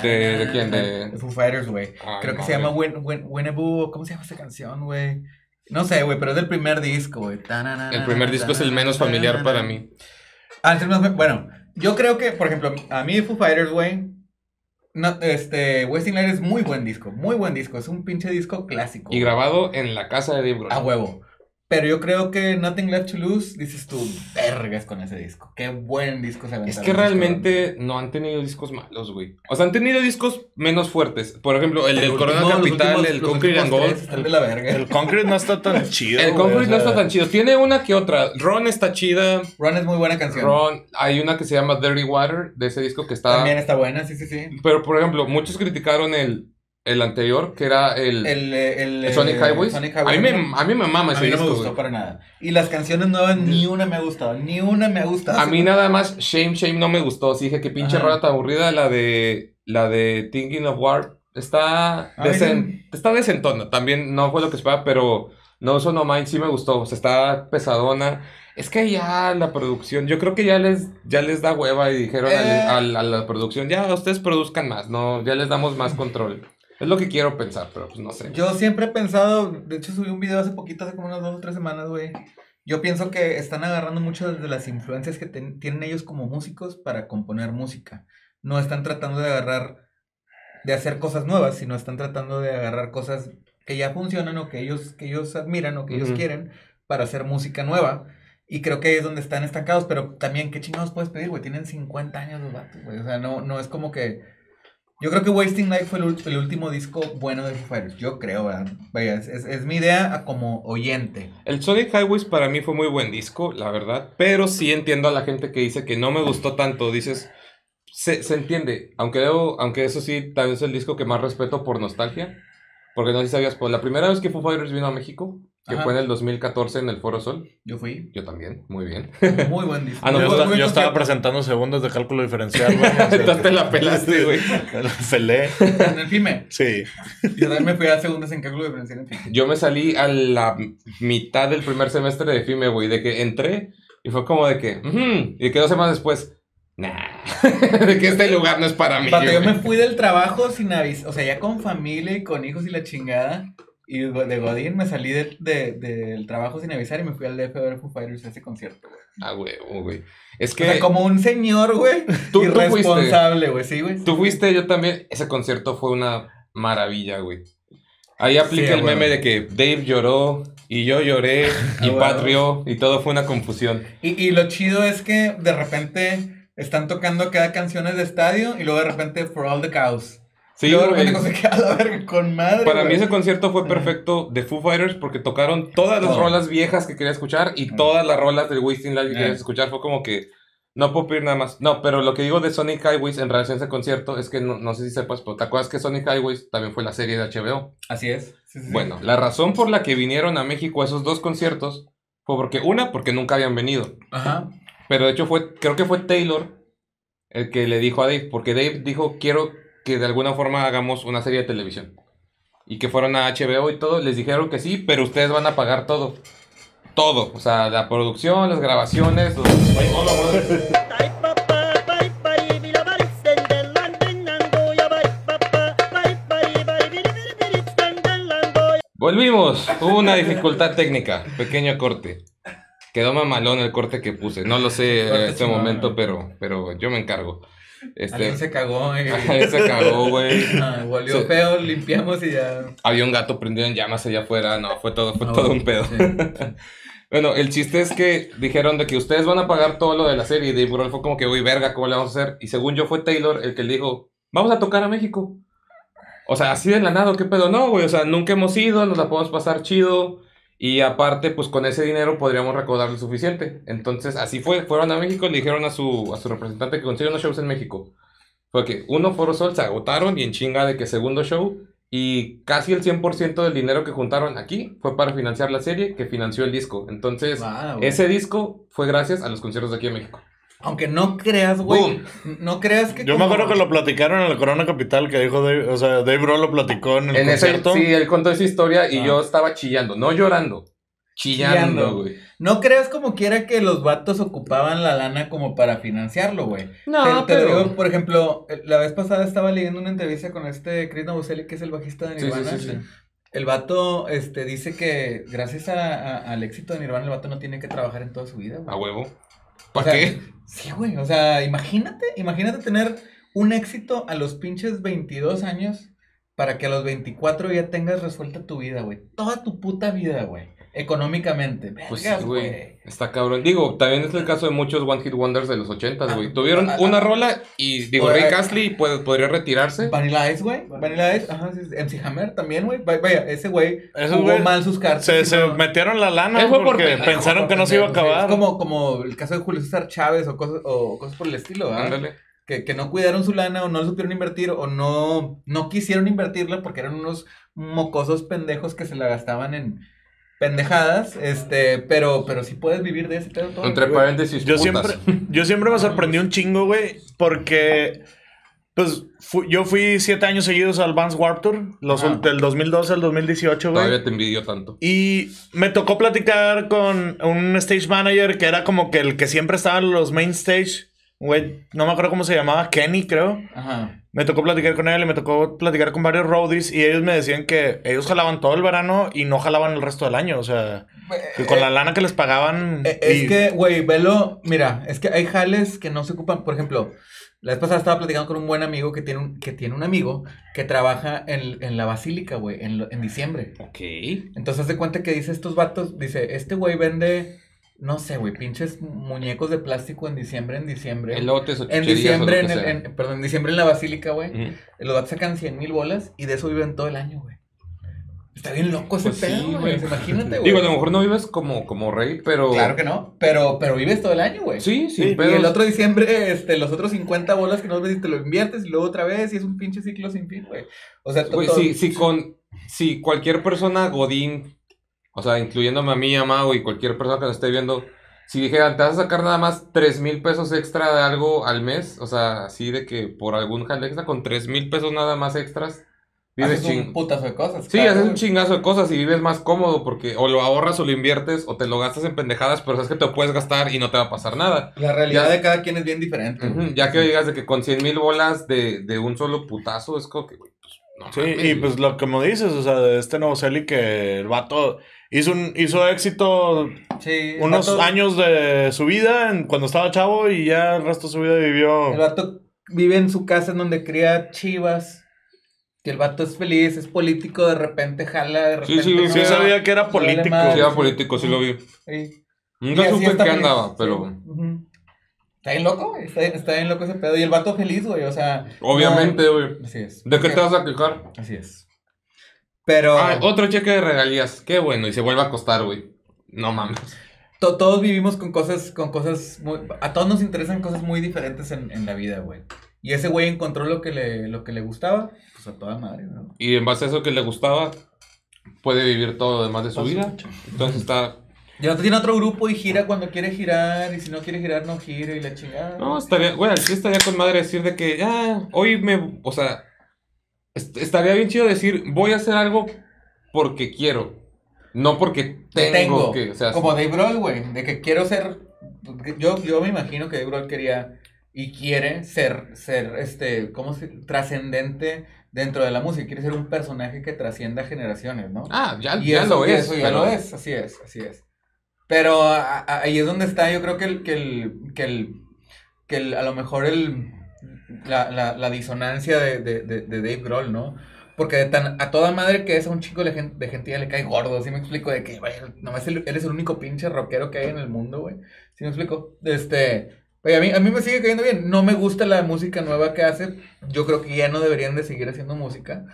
¿De- de quién? De- De Foo Fighters, güey. Creo que no, se llama. Win, Win. ¿Cómo se llama esa canción, güey? No sé, güey, pero es del primer disco, güey. El primer disco es el menos familiar para mí. Ah, bueno, yo creo que, por ejemplo, a mí Foo Fighters, güey. No, este, Wasting Light es muy buen disco, muy buen disco. Es un pinche disco clásico. Y grabado en la casa de Dave Grohl. A huevo. Pero yo creo que Nothing Left to Lose, dices tú, vergas con ese disco. Qué buen disco se Es que realmente no han tenido discos malos, güey. O sea, han tenido discos menos fuertes. Por ejemplo, el del Corona Capital, últimos- el Concrete and Gold. tres Están de la verga. El Concrete no está tan (laughs) chido. El güey, Concrete o no sea, está tan chido. Tiene una que otra. Ron está chida. Ron es muy buena canción. Ron, hay una que se llama Dirty Water de ese disco que está. También está buena, sí, sí, sí. Pero, por ejemplo, muchos criticaron el, el anterior, que era el, El, eh, el, el Sonic eh, Highways. Sonic a, mí Highways, me, ¿no? a mí me mama A ese mí no disco, me gustó güey. para nada. Y las canciones nuevas, ni una me ha gustado. Ni una me ha gustado. A mí nada más Shame Shame no me gustó. Sí dije que pinche Ajá. rola tan aburrida la de la de Thinking of War está A mí decen- está decentona. También no fue lo que esperaba, pero No So No Mind sí me gustó. O sea, está pesadona. Es que ya la producción, yo creo que ya les, ya les da hueva y dijeron al- Eh. al- a la producción, ya ustedes produzcan más, no, ya les damos más control. Es lo que quiero pensar, pero pues no sé. Yo siempre he pensado, de hecho subí un video hace poquito, hace como unas dos o tres semanas, güey. Yo pienso que están agarrando muchas de las influencias que ten- tienen ellos como músicos para componer música. No están tratando de agarrar de hacer cosas nuevas, sino están tratando de agarrar cosas que ya funcionan o que ellos, que ellos admiran o que ellos Ujú. quieren para hacer música nueva. Y creo que ahí es donde están estancados, pero también, ¿qué chingados puedes pedir, güey? Tienen 50 años los vatos, güey. O sea, no, no es como que... Yo creo que Wasting Life fue el, último disco bueno de Foo Fighters. Yo creo, ¿verdad? Vaya, es, mi idea como oyente. El Sonic Highways para mí fue muy buen disco, la verdad. Pero sí entiendo a la gente que dice que no me gustó tanto. Dices, se, entiende. Aunque, aunque eso sí, tal vez es el disco que más respeto por nostalgia. Porque no sé si sabías, pues la primera vez que Foo Fighters vino a México, que Ajá. fue en el 2014 en el Foro Sol. Yo fui. Yo también, muy bien. Muy buen disco. Ah, no, yo, estaba presentando segundos de cálculo diferencial, (laughs) Entonces te la pelaste, (laughs) güey. La pelé. En el FIME. Sí. Yo también me fui a segundas en cálculo diferencial en FIME. Yo me salí a la mitad del primer semestre de FIME, güey, de que entré y fue como de que, y que dos semanas después, nah, (laughs) de que este lugar no es para mí. Pato, yo me fui del trabajo sin avisar, o sea, ya con familia y con hijos y la chingada. Y de Godín me salí de- de- del trabajo sin avisar y me fui al DF a ver Foo Fighters a ese concierto, güey. Ah, güey, güey. Es O que sea, como un señor, güey. Tú- irresponsable, güey, sí, güey. tú fuiste, yo también. Ese concierto fue una maravilla, güey. Ahí aplica Sí, el meme de que Dave lloró y yo lloré (laughs) y Ah, Pat rió y todo fue una confusión. Y, y lo chido es que de repente están tocando cada canciones de estadio y luego de repente For All the Cows. Sí, y luego de güey. repente se queda a la verga con madre. Para güey. mí ese concierto fue perfecto de Foo Fighters porque tocaron todas las rolas viejas que quería escuchar y todas las rolas del Wasting Life que Ajá. querías escuchar. Fue como que no puedo pedir nada más. No, pero lo que digo de Sonic Highways en relación a ese concierto es que no, no sé si sepas, pero ¿te acuerdas que Sonic Highways también fue la serie de HBO? Así es. Sí, sí, sí. Bueno, la razón por la que vinieron a México a esos dos conciertos fue porque, una, porque nunca habían venido. Ajá. Pero de hecho fue, creo que fue Taylor el que le dijo a Dave, porque Dave dijo, quiero que de alguna forma hagamos una serie de televisión. Y que fueron a HBO y todo, les dijeron que sí, pero ustedes van a pagar todo. Todo, o sea, la producción, las grabaciones, los... Volvimos, hubo una didificultad técnica, pequeño corte. Quedó mamalón el corte que puse, no lo sé en este momento, pero, pero yo me encargo. Este, Alguien se cagó (laughs) y... Alguien se cagó, güey. (laughs) Ah, volvió feo, limpiamos y ya. Había un gato prendido en llamas allá afuera. No, fue todo, fue todo un pedo. sí. (laughs) bueno, el chiste es que dijeron de que ustedes van a pagar todo lo de la serie. Y Dave Grohl fue como que, uy, verga, ¿cómo le vamos a hacer? Y según yo fue Taylor el que le dijo, vamos a tocar a México. O sea, así de la nada, ¿qué pedo? No, güey, o sea, nunca hemos ido, nos la podemos pasar chido. Y aparte, pues con ese dinero podríamos recaudar lo suficiente. Entonces, así fue. Fueron a México, le dijeron a su, a su representante que consiga unos shows en México. Fue que uno, Foro Sol, se agotaron y en chinga de que segundo show. Y casi el 100% del dinero que juntaron aquí fue para financiar la serie que financió el disco. Entonces, Ah, güey. ese disco fue gracias a los conciertos de aquí en México. Aunque no creas, güey. No creas que. Yo me acuerdo que lo platicaron en el Corona Capital, que dijo Dave, o sea, Dave Grohl lo platicó en el En ese, concierto. sí, él contó esa historia y Ah. yo estaba chillando, no llorando, chillando, güey. No creas como quiera que los vatos ocupaban la lana como para financiarlo, güey. No, te, te lo pero- digo, por ejemplo, la vez pasada estaba leyendo una entrevista con este Chris Novoselic, que es el bajista de Sí, sí, Nirvana. sí, sí. El vato este, dice que gracias a- a- al éxito de Nirvana, el vato no tiene que trabajar en toda su vida, güey. A huevo. O ¿Para sea, qué? Sí, güey. O sea, imagínate, imagínate tener un éxito a los pinches 22 años para que a los 24 ya tengas resuelta tu vida, güey. Toda tu puta vida, güey. Económicamente. Pues güey. Está cabrón. Digo, también es el caso de muchos One Hit Wonders de los 80, güey. Ah, Tuvieron ah, una ah. rola y, digo, ah. Astley puede- podría retirarse. Vanilla Ice, güey. Vanilla Ice, ajá, sí. MC Hammer también, güey. Va- Vaya, ese güey jugó mal sus cartas. Se, y se no- metieron la lana por porque pensaron por que no se iba a acabar. Es como, como el caso de Julio César Chávez o cosas, o cosas por el estilo, ¿verdad? Ándale. que, que no cuidaron su lana o no lo supieron invertir o no, no quisieron invertirla porque eran unos mocosos pendejos que se la gastaban en pendejadas, este, pero, pero sí puedes vivir de ese pedo todo. Entre paréntesis, Yo putas. siempre, yo siempre me sorprendí un chingo, güey, porque pues fu- yo fui siete años seguidos al Vans Warped Tour, los, ul- del 2012 al 2018, güey. Todavía te envidio tanto. Y me tocó platicar con un stage manager que era como que el que siempre estaba en los main stage güey, no me acuerdo cómo se llamaba, Kenny, creo. Ajá. Me tocó platicar con él y me tocó platicar con varios roadies y ellos me decían que ellos jalaban todo el verano y no jalaban el resto del año. O sea, que con la lana que les pagaban. Eh, Es y- que, güey, velo, mira, es que hay jales que no se ocupan, por ejemplo, la vez pasada estaba platicando con un buen amigo que tiene un, que tiene un amigo que trabaja en, en la basílica, güey, en, lo- en diciembre. Ok. Entonces, haz de cuenta que dice estos vatos, dice, este güey vende, no sé, güey, pinches muñecos de plástico en diciembre, en diciembre. Elotes o en diciembre, o en, el- en- perdón, en diciembre en la basílica, güey. Los vatos sacan 100 mil bolas y de eso viven todo el año, güey. Está bien loco ese Pues sí, pedo, güey. güey. Imagínate, güey. Digo, a lo mejor no vives como, como rey, pero... Claro que no, pero, pero vives todo el año, güey. Sí, Sí, sí, pero... Y el otro diciembre, este, los otros 50 bolas que no ves y te lo inviertes y luego otra vez y es un pinche ciclo sin fin, güey. O sea, Güey, todo- si, si con... Si cualquier persona godín, o sea, incluyéndome a mí, a Mau y cualquier persona que nos esté viendo, si dijeran, te vas a sacar nada más 3 mil pesos extra de algo al mes, o sea, así de que por algún jale extra, con 3 mil pesos nada más extras, vives haces un putazo de cosas. Sí, claro, haces un chingazo de cosas y vives más cómodo porque o lo ahorras o lo inviertes o te lo gastas en pendejadas, pero sabes que te lo puedes gastar y no te va a pasar nada. La realidad Ya- de cada quien es bien diferente. Ya que digas de que con 100 mil bolas de, de un solo putazo es como que, güey, pues, no Sí, mames, y güey. pues lo que me dices, o sea, de este Novoseli que el vato hizo, un, hizo éxito Sí, unos vato- años de su vida en- cuando estaba chavo y ya el resto de su vida vivió. El vato vive en su casa en donde cría chivas. Que el vato es feliz, es político, de repente jala, de Sí, repente. sí, no. Sí sabía que era político. madre. Sí, era político, sí lo vi. Sí. Nunca supe feliz, andaba, sí. pero. Está bien loco, güey. Está, está bien loco ese pedo. Y el vato feliz, güey. O sea. obviamente, no- güey. Así es. ¿De qué te vas a quejar? Así es. Pero Ah, otro cheque de regalías. Qué bueno, y se vuelve a costar, güey. No mames. to- todos vivimos con cosas, con cosas muy. A todos nos interesan cosas muy diferentes en, en la vida, güey. Y ese güey encontró lo que le, lo que le gustaba, pues a toda madre, ¿no? Y en base a eso que le gustaba, puede vivir todo lo demás de su vida. Entonces está. Y otro tiene otro grupo y gira cuando quiere girar, y si no quiere girar, no gira y la chingada. No, estaría, güey, sí estaría con madre decir de que, ya, hoy me, o sea, estaría bien chido decir, voy a hacer algo porque quiero, no porque tengo, tengo, que, o sea, como Dave Grohl, güey, de que quiero ser, yo, yo me imagino que Dave Grohl quería y quiere ser, ser, este, ¿cómo se, trascendente dentro de la música, quiere ser un personaje que trascienda generaciones, ¿no? ah, ya, Y ya eso, lo y es, eso ya pero- lo es, así es, así es. Pero a- a- ahí es donde está, yo creo que el, que el, que el, que el- a lo mejor el, la, la, la disonancia de, de, de, de Dave Grohl, ¿no? Porque de tan, a toda madre que es a un chico de gente, de gente ya le cae gordo, ¿sí me explico? De que, güey, nomás el- eres el único pinche rockero que hay en el mundo, güey. ¿Sí me explico? Este, güey, a mí, a mí me sigue cayendo bien. No me gusta la música nueva que hace. Yo creo que ya no deberían de seguir haciendo música.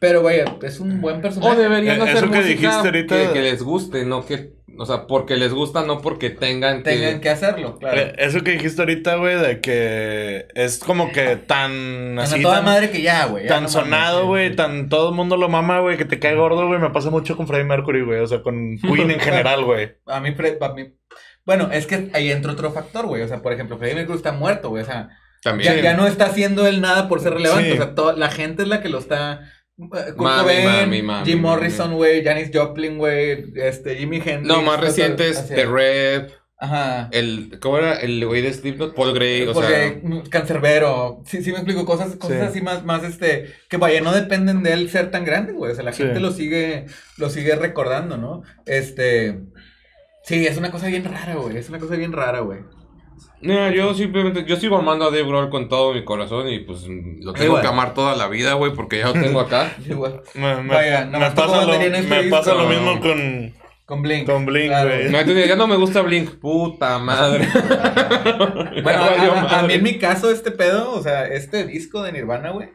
Pero, vaya, es un buen personaje. O deberían Eh, hacer eso que música dijiste ahorita- que, que les guste, no que, o sea, porque les gusta, no porque tengan que... tengan que hacerlo, claro. Eh, Eso que dijiste ahorita, güey, de que es como que tan Tan a así, toda tan, madre que ya, güey. tan no sonado, güey, sí. tan todo el mundo lo mama, güey, que te cae gordo, güey. Me pasa mucho con Freddie Mercury, güey, o sea, con (laughs) Queen en general, güey. A mí, Fred- a mí- Bueno, es que ahí entra otro factor, güey. O sea, por ejemplo, Freddie Mercury está muerto, güey. O sea, También. ya, ya no está haciendo él nada por ser relevante. Sí. O sea, la gente es la que lo está. Eh, Mami, Cobain, mami, mami, Jim. Morrison, güey, Janis Joplin, güey, este, Jimi Hendrix. No, más recientes, The. Rep, Ajá. el, ¿cómo era? El güey de Slipknot, Paul Gray, o Porque sea... mm, cancerbero. Sí, sí me explico. Cosas, cosas Sí. así más, más, este, que vaya, no dependen de él ser tan grande, güey. O sea, la Sí. gente lo sigue, lo sigue recordando, ¿no? Este. Sí, es una cosa bien rara, güey. Es una cosa bien rara, güey. No, yo simplemente, yo sigo amando a Dave Grohl con todo mi corazón y pues lo tengo Igual. que amar toda la vida, güey, porque ya lo tengo acá. (laughs) Igual. Me, me- Vaya, me nomás pasa, lo, batería en este me disco. pasa lo mismo con... Con Blink. Con Blink, Claro. güey. No, entonces ya no me gusta Blink, puta madre. (laughs) Bueno, (laughs) Ya a, valió a- a mí madre. en mi caso, este pedo, o sea, este disco de Nirvana, güey,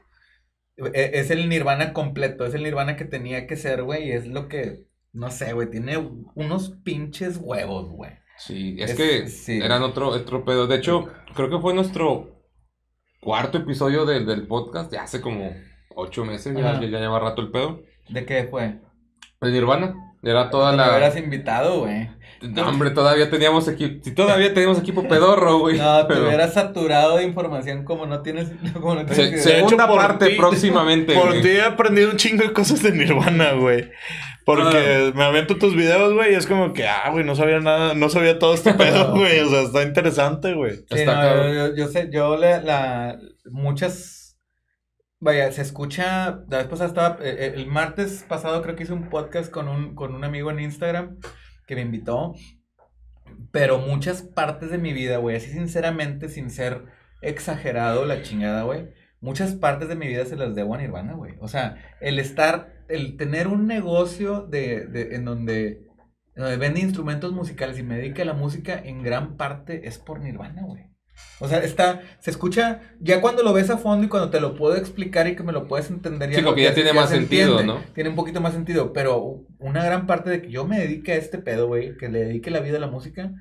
e- es el Nirvana completo, es el Nirvana que tenía que ser, güey, y es lo que, no sé, güey, tiene unos pinches huevos, güey. Sí, es, Es- que sí. eran otro, otro pedo. De hecho, creo que fue nuestro cuarto episodio del, del podcast, ya hace como ocho meses, ya, ya, lleva rato el pedo. ¿De qué fue? El Nirvana, era toda Me la... hubieras invitado, güey. No, hombre, todavía teníamos equipo, si todavía teníamos equipo pedorro, güey. No, te pero- hubieras saturado de información como no tienes, (laughs) como no tienes Se- idea. De hecho, segunda parte ti- (laughs) próximamente. Por ti he aprendido un chingo de cosas de Nirvana, güey. Porque me aviento tus videos, güey, y es como que, ah, güey, no sabía nada, no sabía todo este (laughs) pedo, güey. O sea, está interesante, güey. Sí, Está no, yo, yo- yo sé, yo la, la- muchas, vaya, se escucha, la vez pasada estaba, eh, eh, el martes pasado creo que hice un podcast con un, con un amigo en Instagram que me invitó, pero muchas partes de mi vida, güey, así sinceramente, sin ser exagerado la chingada, güey, muchas partes de mi vida se las debo a Nirvana, güey, o sea, el estar, el tener un negocio de, de, en donde... donde vende instrumentos musicales y me dedica a la música, en gran parte es por Nirvana, güey. O sea, está, se escucha, ya cuando lo ves a fondo y cuando te lo puedo explicar y que me lo puedes entender ya. Sí, ya tiene más se sentido, entiende, ¿no? Tiene un poquito más sentido, pero una gran parte de que yo me dedique a este pedo, güey, que le dedique la vida a la música,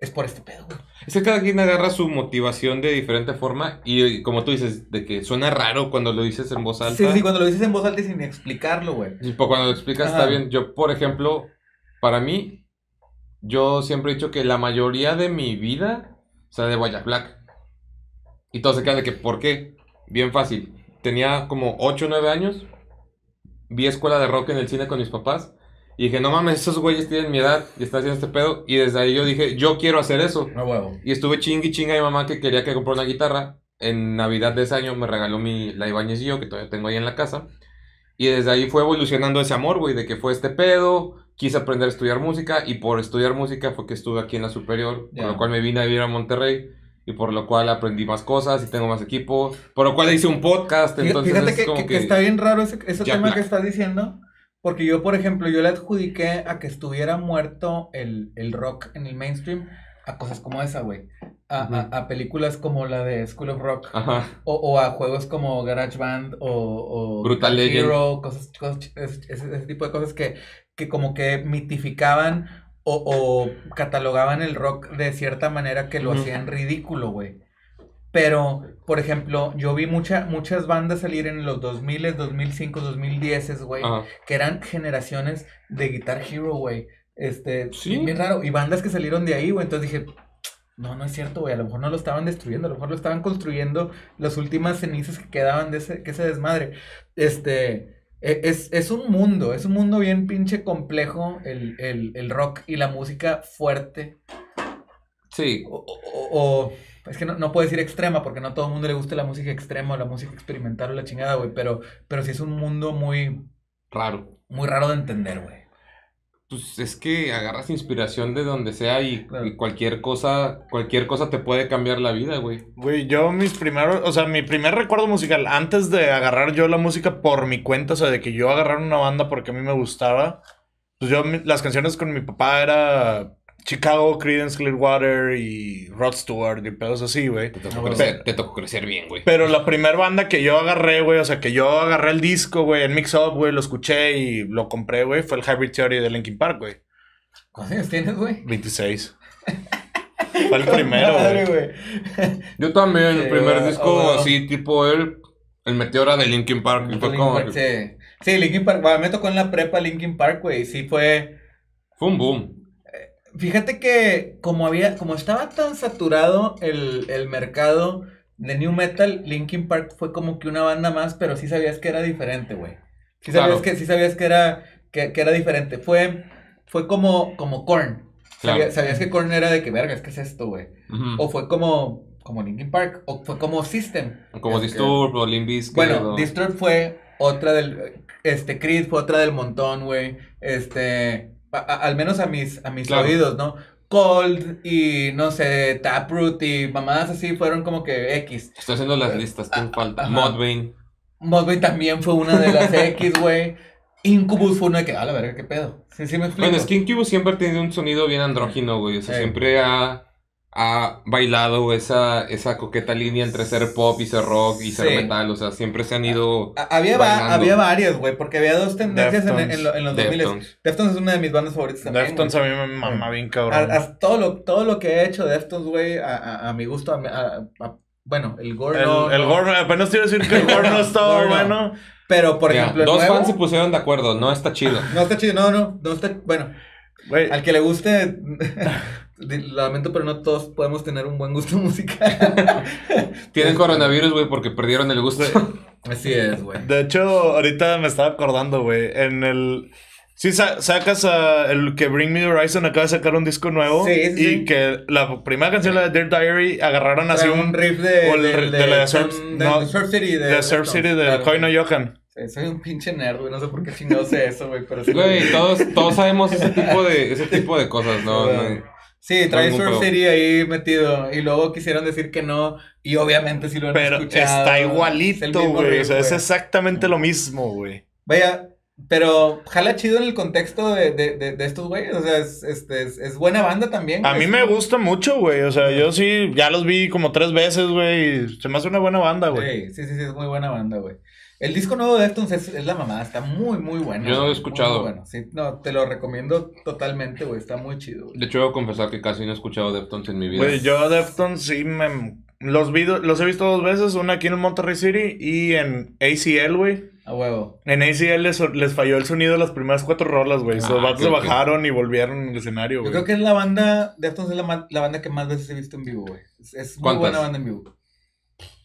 es por este pedo, güey. Es que cada quien agarra su motivación de diferente forma y, y como tú dices, de que suena raro cuando lo dices en voz alta. Sí, sí, cuando lo dices en voz alta y sin explicarlo, güey. Sí, pues cuando lo explicas Ajá. está bien. Yo, por ejemplo, para mí, yo siempre he dicho que la mayoría de mi vida o sea, de Guaya Black. Y todos se quedan de que, ¿por qué? Bien fácil. Tenía como 8 o 9 años. Vi escuela de rock en el cine con mis papás. Y dije, no mames, esos güeyes tienen mi edad y están haciendo este pedo. Y desde ahí yo dije, yo quiero hacer eso. A huevo. Y estuve chingue y chinga a mi mamá que quería que comprara una guitarra. En Navidad de ese año me regaló mi, la Ibáñez y yo, que todavía tengo ahí en la casa. Y desde ahí fue evolucionando ese amor, güey, de que fue este pedo. Quise aprender a estudiar música y por estudiar música fue que estuve aquí en la superior. Ya. Por lo cual me vine a vivir a Monterrey y por lo cual aprendí más cosas y tengo más equipo. Por lo cual hice un podcast. Entonces Fíjate es que, como que- que que... está bien raro ese, ese tema que Black. estás diciendo. Porque yo, por ejemplo, yo le adjudiqué a que estuviera muerto el, el rock en el mainstream a cosas como esa, güey. A, a- películas como la de School of Rock. Ajá. O, o a juegos como Garage Band o, o Brutal. Hero, cosas, cosas- ese, tipo de cosas que, que como que mitificaban o, o catalogaban el rock de cierta manera que lo hacían ridículo, güey. Pero, por ejemplo, yo vi mucha, muchas bandas salir en los 2000, 2005, 2010, güey, Ajá. que eran generaciones de Guitar Hero, güey. Este, Sí. bien raro. Y bandas que salieron de ahí, güey. Entonces dije, no, no es cierto, güey. A lo mejor no lo estaban destruyendo, a lo mejor lo estaban construyendo las últimas cenizas que quedaban de ese, que ese desmadre. Este, e- es, es un mundo, es un mundo bien pinche complejo el, el, el rock y la música fuerte. Sí. O, o- o- es que no, no puedo decir extrema porque no a todo el mundo le gusta la música extrema o la música experimental o la chingada, güey. Pero, pero sí es un mundo muy, Raro. muy raro de entender, güey. Pues es que agarras inspiración de donde sea y, Claro. y cualquier cosa, cualquier cosa te puede cambiar la vida, güey. Güey, yo mis primeros, o sea, mi primer recuerdo musical, antes de agarrar yo la música por mi cuenta, o sea, de que yo agarrara una banda porque a mí me gustaba, pues yo, mi- las canciones con mi papá era Chicago, Creedence Clearwater y Rod Stewart y pedos así, güey. Te tocó, crecer, te tocó crecer bien, güey. Pero la primera banda que yo agarré, güey, o sea, que yo agarré el disco, güey, en Mix Up, güey, lo escuché y lo compré, güey, fue el Hybrid Theory de Linkin Park, güey. ¿Cuántos años tienes, güey? 26. Fue el primero, güey. Yo también, el primer disco oh, así, tipo el, el Meteora de Linkin Park. fue Linkin como, Park, sí. Sí, Linkin Park, bueno, me tocó en la prepa Linkin Park, güey, sí fue... fue un boom. Fíjate que como había, como estaba tan saturado el, el mercado de New Metal, Linkin Park fue como que una banda más, pero sí sabías que era diferente, güey. Sí sabías Claro. que, sí sabías que era, que, que era diferente. Fue, fue como, como Korn. Claro. Sabías, sabías que Korn era de que, vergas, ¿qué es esto, güey? O fue como, como Linkin Park, o fue como System. Como Es que- Disturb o Limp Bizkit Bueno, o- Disturbed fue otra del. Este, Creed fue otra del montón, güey. Este. A- a- al menos a mis, a mis Claro. oídos, ¿no? Cold y no sé, Taproot y mamadas así fueron como que X. Estoy haciendo las listas, ¿quién falta? Eh. Modbane. Mudvayne también fue una de las X, güey. Incubus fue una de que, a la verga, qué pedo. Sí, sí me explico. Bueno, es que Incubus siempre ha tenido un sonido bien andrógino, güey. O sea, Sí. siempre ha, ha bailado esa, esa coqueta línea entre ser pop y ser rock y ser Sí. metal. O sea, siempre se han ido... A- Había, va- había varias, güey, porque había dos tendencias en, en lo- en los 2000. Deftones. Deftones es una de mis bandas favoritas también. Deftones a mí me mama bien cabrón. a- todo, lo, todo lo que he hecho de Deftones, güey, a, a- a mi gusto, a, mi- a- a- bueno, el gore El, no, el no. gore, apenas te iba a decir que el gore no (laughs) estaba Gore no. bueno. Pero, por Mira, ejemplo, el dos nuevo, fans se pusieron de acuerdo, no está chido. no está chido, no, no, no está, bueno, al que le guste, lamento, pero no todos podemos tener un buen gusto (laughs) musical. Tienen coronavirus, güey, porque perdieron el gusto. Así es, güey. de hecho, ahorita me estaba acordando, güey, en el... Sí, sa- sacas a el que Bring Me the Horizon acaba de sacar un disco nuevo. Sí, sí, y sí. que la primera canción, la de Dear Diary, agarraron así un, un riff de, o el de, de, de la Surf- no, Surf City. De, de Surf City de claro. Koi no Yokan. Sí, soy un pinche nerd, güey. No sé por qué chingado sé eso, güey. Pero sí. Güey, todos, todos sabemos ese tipo de, ese tipo de cosas, ¿no? no. Sí, trae pedo. City ahí metido. Y luego quisieron decir que no. Y obviamente sí lo han Pero escuchado. está Es el igualito, güey. O sea, es exactamente lo mismo, güey. Vaya, pero jala chido en el contexto de, de, de, de estos güeyes. O sea, es, este, es, es buena banda también. A mí me gusta mucho, güey. O sea, yo sí, ya los vi como tres veces, güey. Se me hace una buena banda, güey. Sí, sí, sí, es muy buena banda, güey. El disco nuevo de Deftones es, es la mamada, está muy, muy bueno. Yo no lo he escuchado. muy, muy bueno. Sí, no, te lo recomiendo totalmente, güey, está muy chido, güey. De hecho, debo confesar que casi no he escuchado Deftones en mi vida. Güey, yo Deftones sí me... Los, vi, los he visto dos veces, una aquí en Monterrey City y en ACL, güey. A huevo. En ACL les, les falló el sonido de las primeras cuatro rolas, güey. Ah, Los vatos se bajaron y volvieron al escenario, Yo güey. creo que es la banda, Deftones es la, la banda que más veces he visto en vivo, güey. Es, es muy ¿Cuántas? buena banda en vivo.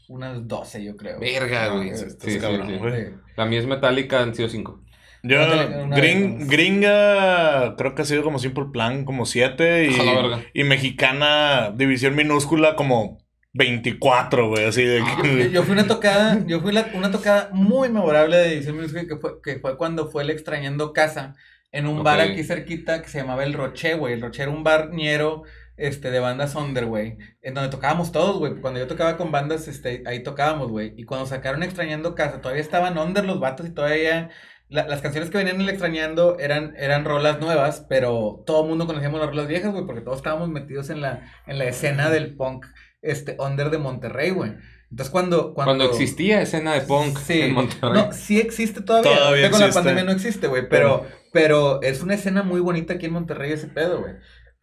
Unas 12, yo creo. Verga, güey. Ah, Sí, cabrón, güey. La mía es Metallica, han sido cinco. Yo, Una- una gring- gringa, creo que ha sido como Simple Plan, como siete. Y, y mexicana, división minúscula, como 24, güey. Así de Yo, que... yo fui una tocada, yo fui la- una tocada muy memorable de Edición Music que fue, que fue cuando fue el Extrañando Casa en un bar aquí cerquita que se llamaba El Roche, güey. El Roche era un bar ñero este, de bandas under, güey. En donde tocábamos todos, güey. Cuando yo tocaba con bandas, este, ahí tocábamos, güey. Y cuando sacaron Extrañando Casa, todavía estaban under los vatos y todavía... la- las canciones que venían en el Extrañando eran, eran rolas nuevas, pero todo el mundo conocíamos las rolas viejas, güey, porque todos estábamos metidos en la, en la escena del punk este, under de Monterrey, güey. Entonces cuando, cuando... Cuando existía escena de punk Sí. en Monterrey. No, sí existe todavía. Todavía con la pandemia no existe, güey. Pero, pero es una escena muy bonita aquí en Monterrey ese pedo, güey.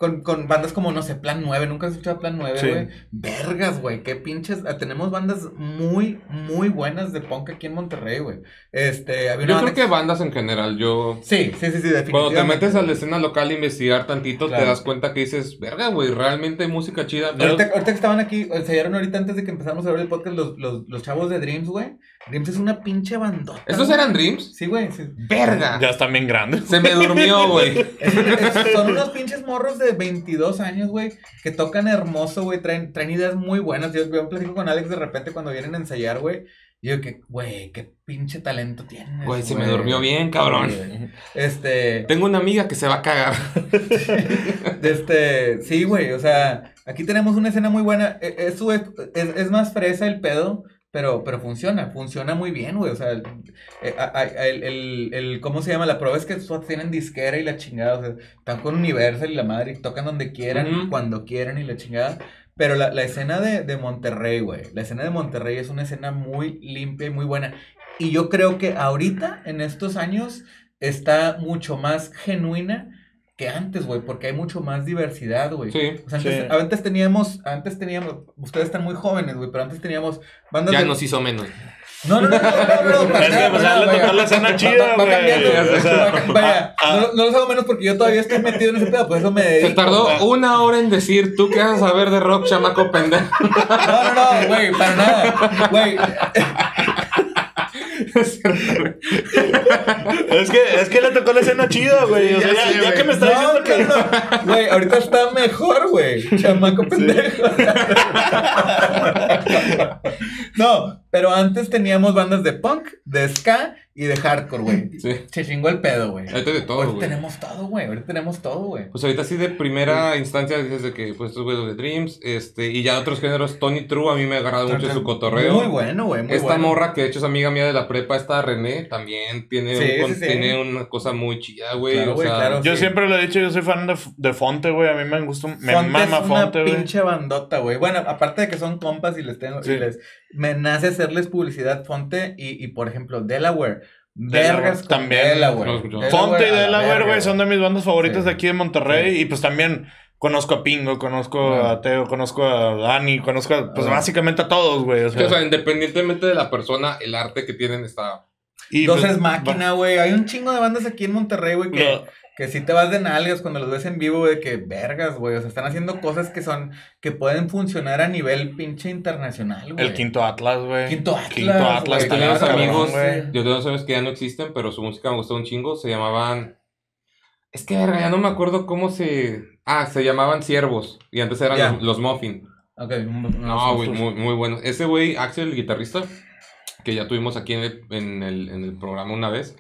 Con, con bandas como, no sé, Plan 9. Nunca has escuchado Plan 9, Sí. güey. Vergas, güey. Qué pinches. ah, Tenemos bandas muy, muy buenas de punk aquí en Monterrey, güey. Este, había una Yo creo que bandas en general, yo... Sí, sí, sí, sí, definitivamente. Cuando te metes a la escena local a investigar tantito, Claro. te das cuenta que dices, verga, güey, realmente hay música chida. Ahorita, ahorita que estaban aquí, enseñaron ahorita antes de que empezamos a ver el podcast los, los, los chavos de Dreams, güey. Dreams es una pinche bandota. ¿Estos güey. eran Dreams? Sí, güey. sí. Verga. Ya están bien grandes. Se me durmió, (laughs) güey. Es- es- son unos pinches morros de 22 años, güey, que tocan hermoso, güey, traen, traen ideas muy buenas. Yo, yo platico con Alex de repente cuando vienen a ensayar, güey. Y yo que, güey, qué pinche talento tienes. Güey, se me durmió bien, cabrón. Güey. Este, Tengo una amiga que se va a cagar. (laughs) este, sí, güey, o sea, aquí tenemos una escena muy buena. E- Eso es, es, es más fresa el pedo, pero, pero funciona, funciona muy bien, güey. O sea, el, eh, el, el- el- ¿cómo se llama? La prueba es que tienen disquera y la chingada, o sea, están con Universal y la madre, y tocan donde quieran, Ujú. cuando quieran y la chingada. Pero la, la escena de, de Monterrey, güey, la escena de Monterrey es una escena muy limpia y muy buena. Y yo creo que ahorita, en estos años, está mucho más genuina que antes, güey, porque hay mucho más diversidad, güey. Sí. O sea, antes, Sí. antes teníamos, antes teníamos, ustedes están muy jóvenes, güey, pero antes teníamos bandas Ya de- nos hizo menos. No, no, no, no, no, no, para Es que, nada, pues, para ya le nada, tocó vaya. la escena Va- chida, güey. (laughs) Vaya, ah, no, no los hago menos porque yo todavía estoy metido en ese pedo, por eso me Se tardó una hora en decir, ¿tú qué vas a saber de rock, chamaco pendejo? No, no, no, güey, para nada. Güey, (laughs) Es que, es que le tocó la escena chida, güey. O sea, ya que me está no, diciendo que. no, Güey, ahorita está mejor, güey. Chamaco pendejo. (laughs) No, pero antes teníamos bandas de punk, de ska y de hardcore, güey. Sí. Se chingó el pedo, güey. Ahorita de todo, Ahorita güey. tenemos todo, güey. Ahorita tenemos todo, güey. Pues ahorita sí de primera instancia dices de que pues estos güeyes de Dreams, este, y ya otros géneros, Tony True a mí me ha agarrado mucho su cotorreo. Muy bueno, güey. Muy Esta bueno. morra que de hecho es amiga mía de la prepa, esta René, también tiene, Sí, un con- sí, sí. tiene una cosa muy chida, güey. Claro, o güey, sea, claro. Yo Sí. siempre lo he dicho, yo soy fan de, de Fonte, güey. A mí me gusta. Me Fonte mama es una Fonte, güey. pinche bandota, güey. Bueno, aparte de que son compas y les tengo, Sí. y les, me nace hacerles publicidad Fonte y, y por ejemplo, Delaware. Delaware, Vergas también. Delaware. No. Fonte y Delaware, güey, son de mis bandas favoritas Sí. de aquí de Monterrey. Y pues también conozco a Pingo, conozco a Teo, conozco a Dani, conozco a, pues Ah. básicamente a todos, güey. O sea, o sea, independientemente de la persona, el arte que tienen está... y Dos pues, es máquina, güey. Hay un chingo de bandas aquí en Monterrey, güey, que, Lo- que si te vas de nalgas cuando los ves en vivo, güey, que vergas, güey. O sea, están haciendo cosas que son, que pueden funcionar a nivel pinche internacional, güey. el Quinto Atlas, güey. Quinto Atlas, Quinto Atlas. güey. Tenía unos amigos, güey. yo tengo unos amigos que ya no existen, pero su música me gustó un chingo, se llamaban Es que, verga, ya no me acuerdo cómo se... Ah, se llamaban Siervos. Y antes eran los, los Muffin. Ok. No, güey, muy, muy bueno. Ese güey, Axel, el guitarrista, que ya tuvimos aquí en el, en el, en el programa una vez.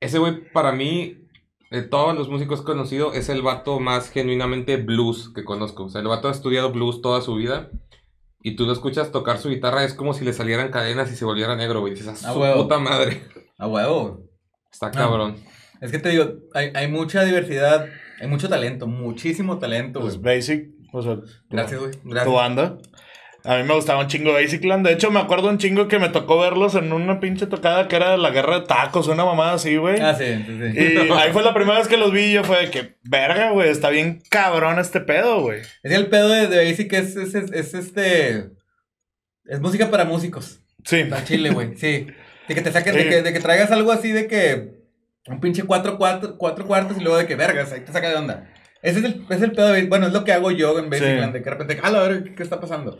Ese güey, para mí, de todos los músicos que he conocido, es el vato más genuinamente blues que conozco. O sea, el vato ha estudiado blues toda su vida. Y tú lo escuchas tocar su guitarra, es como si le salieran cadenas y se volviera negro, güey. Dices, a Ah, su huevo. puta madre. A huevo. Está cabrón. Es que te digo, hay, hay mucha diversidad, hay mucho talento, muchísimo talento, güey. Pues Basic, o sea, tu- Gracias, güey. tu Gracias. banda. A mí me gustaba un chingo Basicland. De hecho, me acuerdo un chingo que me tocó verlos en una pinche tocada que era de la guerra de tacos, una mamada así, güey. Ah, sí, sí, sí. Y (laughs) ahí fue la primera vez que los vi y yo fue de que, verga, güey, está bien cabrón este pedo, güey. Es que el pedo de, de Basic es, es, es, es este. Es música para músicos. Sí. Está chile, güey. Sí. De que te saques, de, que, de que traigas algo así de que. Un pinche cuatro, cuatro, cuatro cuartos y luego de que vergas, ahí te saca de onda. Ese es el, es el pedo de. Bueno, es lo que hago yo en Basicland. Sí. De que de repente, ah, a ver, ¿qué, qué está pasando?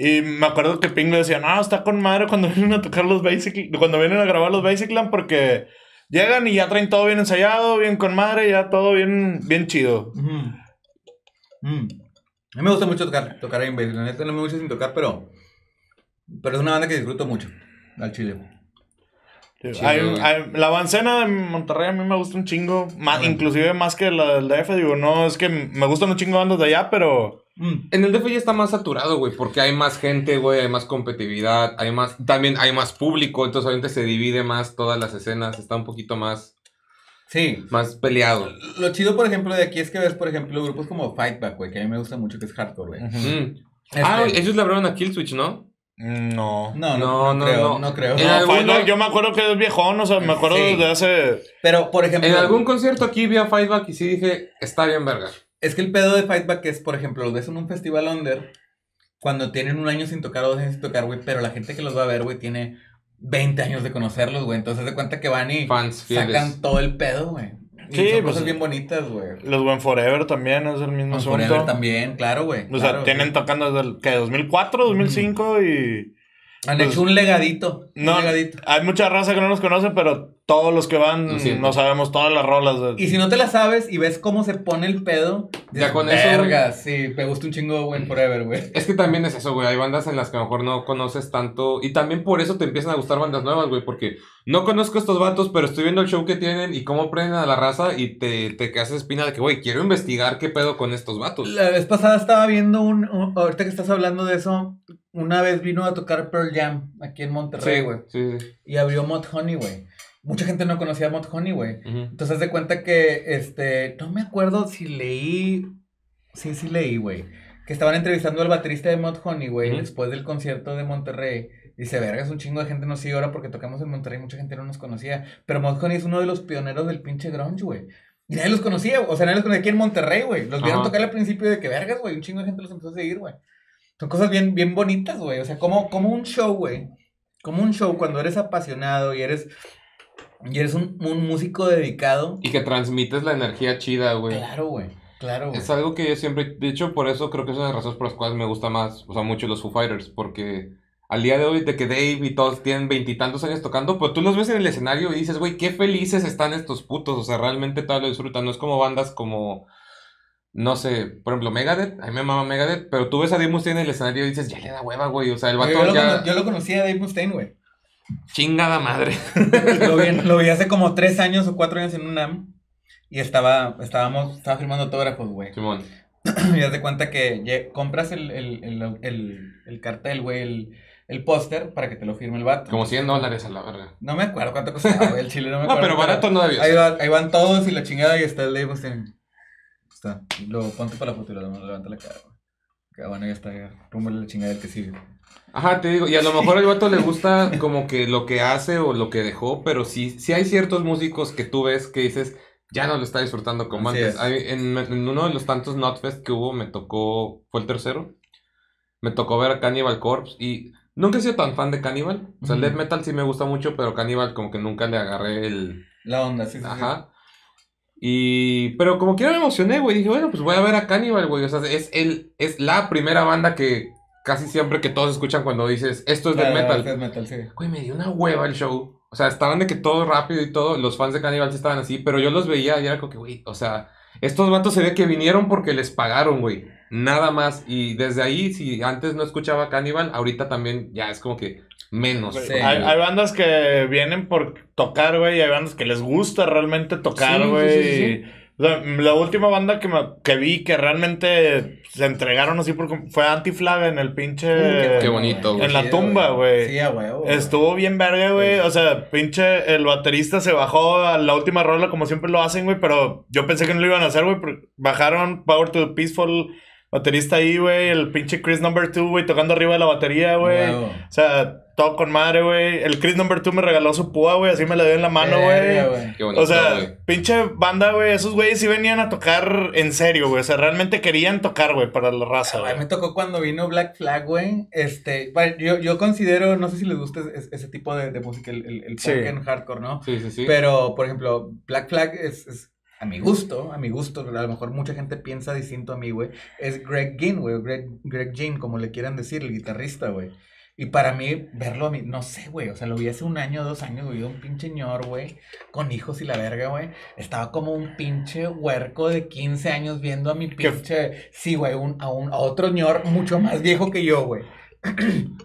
Y me acuerdo que Ping le decía, no, está con madre cuando (laughs) vienen a tocar los Basic, cuando vienen a grabar los Basicland porque llegan y ya traen todo bien ensayado, bien con madre, ya todo bien, bien chido. Mm. A mí me gusta mucho tocar, tocar en. La neta no me gusta sin tocar, pero. Pero es una banda que disfruto mucho. Al chile. Sí, hay- hay- la bancena de Monterrey a mí me gusta un chingo, más, Bueno. inclusive más que la del DF, digo, no, es que me gustan un chingo bandas de allá, pero... Mm. En el DF ya está más saturado, güey, porque hay más gente, güey, hay más competitividad, hay más, también hay más público, entonces obviamente se divide más todas las escenas, está un poquito más, Sí. más peleado. Lo chido, por ejemplo, de aquí es que ves, por ejemplo, grupos como Fightback, güey, que a mí me gusta mucho, que es hardcore, güey. Mm. Este- Ah, ellos le hablaron a Killswitch, ¿no? No. No, no, No, no, no, creo, no. no, creo. Yo me acuerdo que es viejón, o sea, me acuerdo Sí. desde hace... Pero, por ejemplo, En algún concierto aquí vi a Fightback y sí dije, está bien verga. es que el pedo de Fightback es, por ejemplo, lo ves en un festival under, cuando tienen un año sin tocar o dos años sin tocar, güey, pero la gente que los va a ver, güey, tiene 20 años de conocerlos, güey. Entonces, de cuenta que van y Fans sacan todo el pedo, güey. Y Sí, son pues, cosas bien bonitas, güey. Los Buen Forever también es el mismo asunto. Forever también, claro, güey. O sea, tienen tocando desde el, ¿qué? 2004, 2005 y... Han pues, hecho un legadito. No, un legadito. hay mucha raza que no nos conoce, pero todos los que van no sabemos todas las rolas. de- Y si no te la sabes y ves cómo se pone el pedo, Ya con eso, Verga, sí, me gusta un chingo Buen Forever, güey. Es que también es eso, güey. Hay bandas en las que a lo mejor no conoces tanto. Y también por eso te empiezan a gustar bandas nuevas, güey. Porque no conozco estos vatos, pero estoy viendo el show que tienen y cómo prenden a la raza. Y te, te quedas espina de que, güey, quiero investigar qué pedo con estos vatos. La vez pasada estaba viendo un, un- Ahorita que estás hablando de eso, una vez vino a tocar Pearl Jam aquí en Monterrey, Sí, güey. sí, sí. Y abrió Mod Honey, güey. Mucha gente no conocía a Mod Honey, güey. Entonces, de cuenta que, este, no me acuerdo si leí, sí, sí leí, güey, que estaban entrevistando al baterista de Mod Honey, güey, después del concierto de Monterrey. Dice, verga, es un chingo de gente nos sigue ahora porque tocamos en Monterrey, mucha gente no nos conocía. Pero Mod Honey es uno de los pioneros del pinche grunge, güey. Y nadie los conocía, o sea, nadie los conocía aquí en Monterrey, güey. Los vieron tocar al principio de que, vergas, güey, un chingo de gente los empezó a seguir, güey. Son cosas bien, bien bonitas, güey. O sea, como, como un show, güey. Como un show cuando eres apasionado y eres y eres un, un músico dedicado. Y que transmites la energía chida, güey. Claro, güey. Claro, güey. Es algo que yo siempre, de hecho, por eso creo que es una de las razones por las cuales me gusta más, o sea, mucho los Foo Fighters, porque al día de hoy, de que Dave y todos tienen veintitantos años tocando, pero tú los ves en el escenario y dices, güey, qué felices están estos putos, o sea, realmente todo lo disfrutan, no es como bandas como, no sé, por ejemplo, Megadeth, a mí me mama Megadeth, pero tú ves a Dave Mustaine en el escenario y dices, ya le da hueva, güey, o sea, el Yo, vato lo, ya, yo lo conocí a Dave Mustaine, güey. Chingada madre. (laughs) Lo vi, lo vi hace como tres años o cuatro años en UNAM. Y estaba, estábamos, estaba firmando autógrafos, güey. Simón, (clears throat) Y haz de cuenta que compras el, el, el, el, el cartel, güey, el, el póster para que te lo firme el vato. como 100 dólares a la verga. No me acuerdo cuánto costaba, güey, el chile, no me (laughs) No, acuerdo. pero barato no debió Ahí, va- ahí van todos y la chingada y está el Dave Mustaine. Está. Y luego ponte para la foto y lo levanta la cara, güey. Que bueno, ya está, ya. Rúmbale la chingada del que sigue. Ajá, te digo, y a lo mejor al vato le gusta como que lo que hace o lo que dejó, pero sí, sí hay ciertos músicos que tú ves que dices, ya no lo está disfrutando como Así antes. Hay- en, en uno de los tantos Notfest que hubo, me tocó, fue el tercero, me tocó ver a Cannibal Corpse y nunca he sido tan fan de Cannibal. O sea, el death metal sí me gusta mucho, pero Cannibal como que nunca le agarré el... La onda, sí, sí. sí. Ajá. Y, pero como quiera me emocioné, güey. Dije, bueno, pues voy a ver a Cannibal, güey. O sea, es, el, es la primera banda que casi siempre que todos escuchan cuando dices, esto es del Claro, metal. es metal, sí. Güey, me dio una hueva el show. O sea, estaban de que todo rápido y todo. Los fans de Cannibal sí estaban así. Pero yo los veía y era como que, güey, o sea, estos vatos se ve que vinieron porque les pagaron, güey. Nada más. Y desde ahí, si antes no escuchaba Cannibal, ahorita también ya es como que menos. Sí. Hay, hay bandas que vienen por tocar, güey, y hay bandas que les gusta realmente tocar, güey. sí, sí, sí. La, la última banda que, me- que vi que realmente se entregaron así por, fue Antiflag en el pinche... Uh, Qué bonito, güey. En la tumba, güey. Sí, güey. Estuvo bien verga, güey. O sea, pinche el baterista se bajó a la última rola como siempre lo hacen, güey. Pero yo pensé que no lo iban a hacer, güey. porque Bajaron Power to the Peaceful, baterista ahí, güey. El pinche Chris Number 2, güey, tocando arriba de la batería, güey. O sea, todo con madre, güey. El Chris Number 2 me regaló su púa, güey. Así me la dio en la mano, güey. Qué bonito, O sea, pinche banda, güey. Esos güeyes sí venían a tocar en serio, güey. O sea, realmente querían tocar, güey, para la raza, A güey. mí me tocó cuando vino Black Flag, güey. Este, bueno, yo, yo considero, no sé si les gusta ese, ese tipo de, de música, el, el, el Sí. en hardcore, ¿no? Sí, sí, sí. Pero, por ejemplo, Black Flag es, es, a mi gusto, a mi gusto, a lo mejor mucha gente piensa distinto a mí, güey. Es Greg Ginn, güey, o Greg, Greg Ginn, como le quieran decir, el guitarrista, güey. Y para mí, verlo a mí, no sé, güey, o sea, lo vi hace un año, dos años, güey, un pinche ñor, güey, con hijos y la verga, güey. Estaba como un pinche huerco de 15 años viendo a mi ¿Qué? pinche, sí, güey, un, a, un, a otro ñor mucho más viejo que yo, güey. (clears throat)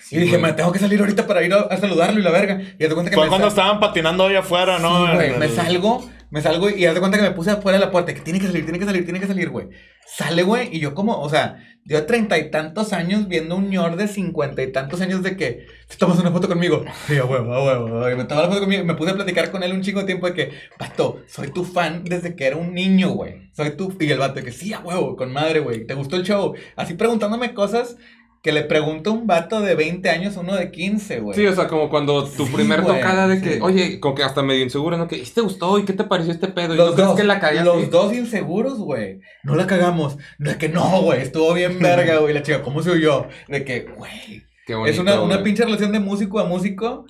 Sí, y dije, güey. me tengo que salir ahorita para ir a, a saludarlo y la verga. Y de cuenta que Fue cuando sa- estaban patinando ahí afuera, ¿no? Sí, güey, me salgo, me salgo y haz de cuenta que me puse afuera de la puerta, que tiene que salir, tiene que salir, tiene que salir, güey. Sale, güey, y yo como, o sea, yo treinta y tantos años viendo un ñor de cincuenta y tantos años de que te tomas una foto conmigo. Sí, a huevo, a huevo, me tomaba la foto conmigo me puse a platicar con él un chingo de tiempo de que, pato, soy tu fan desde que era un niño, güey. Soy tu... Y el vato de que, sí, a huevo, con madre, güey. ¿Te gustó el show? Así preguntándome cosas que le pregunto a un vato de 20 años, uno de 15, güey. Sí, o sea, como cuando tu Sí, primer güey, tocada de que, sí. oye, como que hasta medio inseguro, ¿no? Que, ¿y te gustó? ¿Y qué te pareció este pedo? ¿Y Los no crees dos, que la cagué los dos inseguros, güey. No la cagamos. De que no, güey. Estuvo bien verga, (laughs) güey. La chica, ¿cómo se oyó? De que, güey. Qué bonito, Es una, una pinche relación de músico a músico.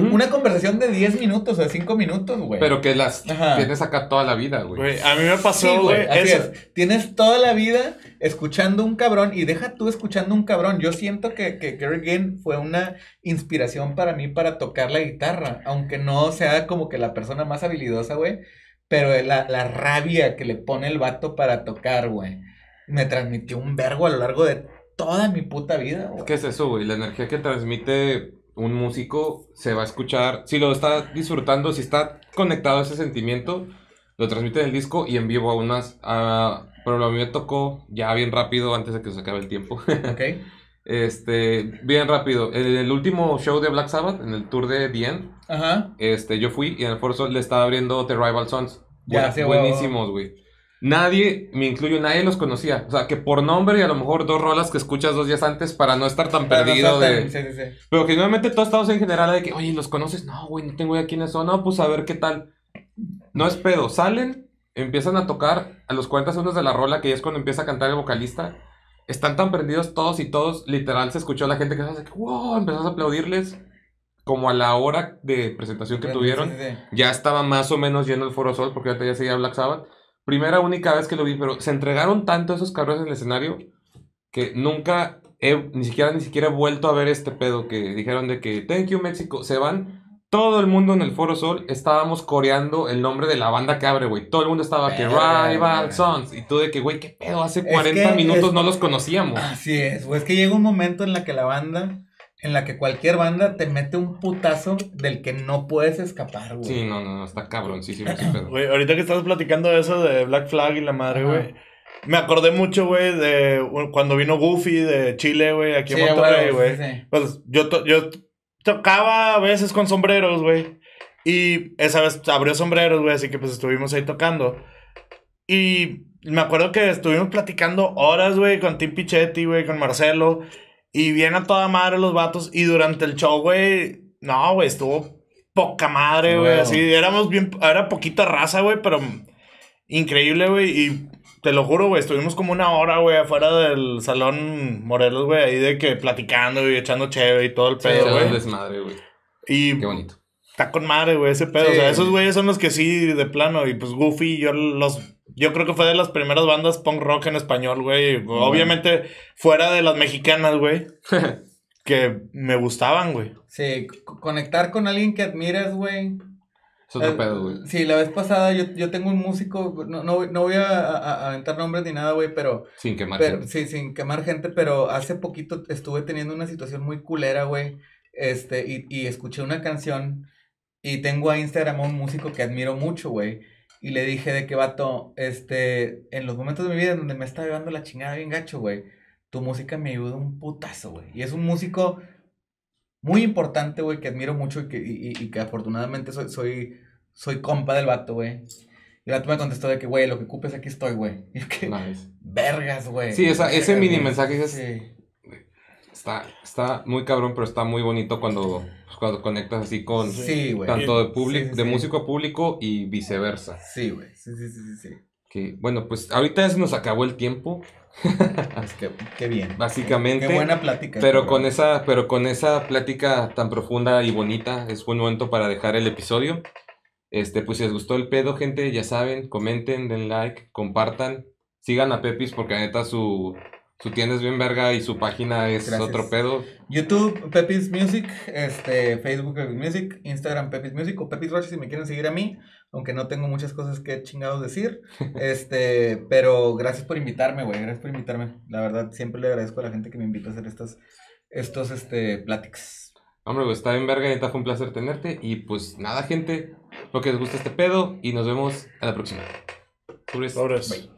Una conversación de 10 minutos o de 5 minutos, güey. Pero que las Ajá. tienes acá toda la vida, güey. Güey, a mí me pasó, güey. Así eso- es. Tienes toda la vida escuchando un cabrón y deja tú escuchando un cabrón. Yo siento que, que Gary Ginn fue una inspiración para mí para tocar la guitarra. Aunque no sea como que la persona más habilidosa, güey. Pero la, la rabia que le pone el vato para tocar, güey. Me transmitió un vergo a lo largo de toda mi puta vida, güey. ¿Qué es eso, güey? La energía que transmite un músico se va a escuchar. Si lo está disfrutando, si está conectado a ese sentimiento, lo transmite en el disco y en vivo aún más. Ah, pero a mí me tocó ya bien rápido antes de que se acabe el tiempo. (laughs) ¿Ok? este, bien rápido. En el último show de Black Sabbath, en el tour de The End, Ajá. este, yo fui y en el Foro Sol le estaba abriendo The Rival Sons. Ya, sí, buenísimos, güey. Nadie, me incluyo, nadie los conocía. O sea, que por nombre y a lo mejor dos rolas que escuchas dos días antes para no estar tan Para no perdido estar de... Sí, sí, sí. Pero que normalmente todos estamos en general de que, oye, ¿los conoces? No, güey, no tengo idea quiénes son. No, pues a ver qué tal. No es pedo. Salen, empiezan a tocar a los 40 segundos de la rola, que ya es cuando empieza a cantar el vocalista. Están tan prendidos todos y todos. Literal, se escuchó a la gente que hace que, wow, empezás a aplaudirles. Como a la hora de presentación que tuvieron. sí, sí. Ya estaba más o menos lleno el Foro Sol, porque ahorita ya seguía Black Sabbath. Primera, única vez que lo vi, pero se entregaron tanto esos cabrones en el escenario que nunca he, ni siquiera, ni siquiera he vuelto a ver este pedo que dijeron de que Thank you México, se van. Todo el mundo en el Foro Sol estábamos coreando el nombre de la banda que abre, güey. Todo el mundo estaba que Rival. Sons. Y tú de que, güey, qué pedo, hace Es 40 que minutos es- no los conocíamos. Así es, güey. Es que llega un momento en la que la banda, en la que cualquier banda te mete un putazo del que no puedes escapar, güey. Sí, no, no, no, está cabroncísimo ese pedo. Güey, ahorita que estás platicando de eso de Black Flag y la madre, Ajá. güey. Me acordé mucho, güey, de cuando vino Goofy de Chile, güey, aquí Sí, en Monterrey, güey, güey. sí, sí. Pues yo, to- yo tocaba a veces con sombreros, güey. Y esa vez abrió sombreros, güey, así que pues estuvimos ahí tocando. Y me acuerdo que estuvimos platicando horas, güey, con Tim Pichetti, güey, con Marcelo. Y bien a toda madre los vatos. Y durante el show, güey, no, güey, estuvo poca madre, güey. Huevo. Así, éramos bien, era poquita raza, güey, pero increíble, güey. Y te lo juro, güey, estuvimos como una hora, güey, afuera del salón Morelos, güey, ahí de que platicando y echando cheve y todo el pedo, güey. desmadre, güey. Y Qué bonito. está con madre, güey, ese pedo. Sí. O sea, esos güeyes son los que sí, de plano. Y pues Goofy, yo los. Yo creo que fue de las primeras bandas punk rock en español, güey. Obviamente fuera de las mexicanas, güey. (laughs) que me gustaban, güey. Sí, conectar con alguien que admiras, güey. Es otro Eh, pedo, güey. Sí, la vez pasada yo, yo tengo un músico, no, no, no voy a, a- a aventar nombres ni nada, güey, pero, Sin quemar. pero gente. sí, sin quemar gente, pero hace poquito estuve teniendo una situación muy culera, güey, este, y, y escuché una canción y tengo a Instagram a un músico que admiro mucho, güey, y le dije de que, vato, este, en los momentos de mi vida en donde me está llevando la chingada bien gacho, güey, tu música me ayuda un putazo, güey, y es un músico muy importante, güey, que admiro mucho y que, y, que afortunadamente soy, soy, soy compa del vato, güey. Y el vato me contestó de que, güey, lo que ocupes aquí estoy, güey. (laughs) Y yo que, Nice. vergas, güey. Sí, esa- ese mini güey. mensaje es- Sí. Está, está muy cabrón, pero está muy bonito cuando, pues, cuando conectas así con Sí, tanto de público, Sí, sí, de sí. músico a público y viceversa. Sí, güey. Sí, sí, sí, sí, sí. Que, bueno, pues ahorita ya se nos acabó el tiempo, (laughs) Pues qué, qué bien. Básicamente, Qué buena plática. pero cabrón. con esa, pero con esa plática tan profunda y bonita, es buen momento para dejar el episodio. Este, pues si les gustó el pedo, gente, ya saben, comenten, den like, compartan, sigan a Pepis porque la neta su, su tienda es bien verga y su página es Gracias. otro pedo. YouTube, Pepis Music, este, Facebook, Pepis Music, Instagram, Pepis Music o Pepis Roche si me quieren seguir a mí, aunque no tengo muchas cosas que chingados decir. (laughs) Este, pero gracias por invitarme, güey, gracias por invitarme. La verdad, siempre le agradezco a la gente que me invita a hacer estas, estos, este, pláticas. Hombre, pues está bien verga, neta fue un placer tenerte. Y pues nada, gente, lo que les gusta este pedo y nos vemos a la próxima. Bye.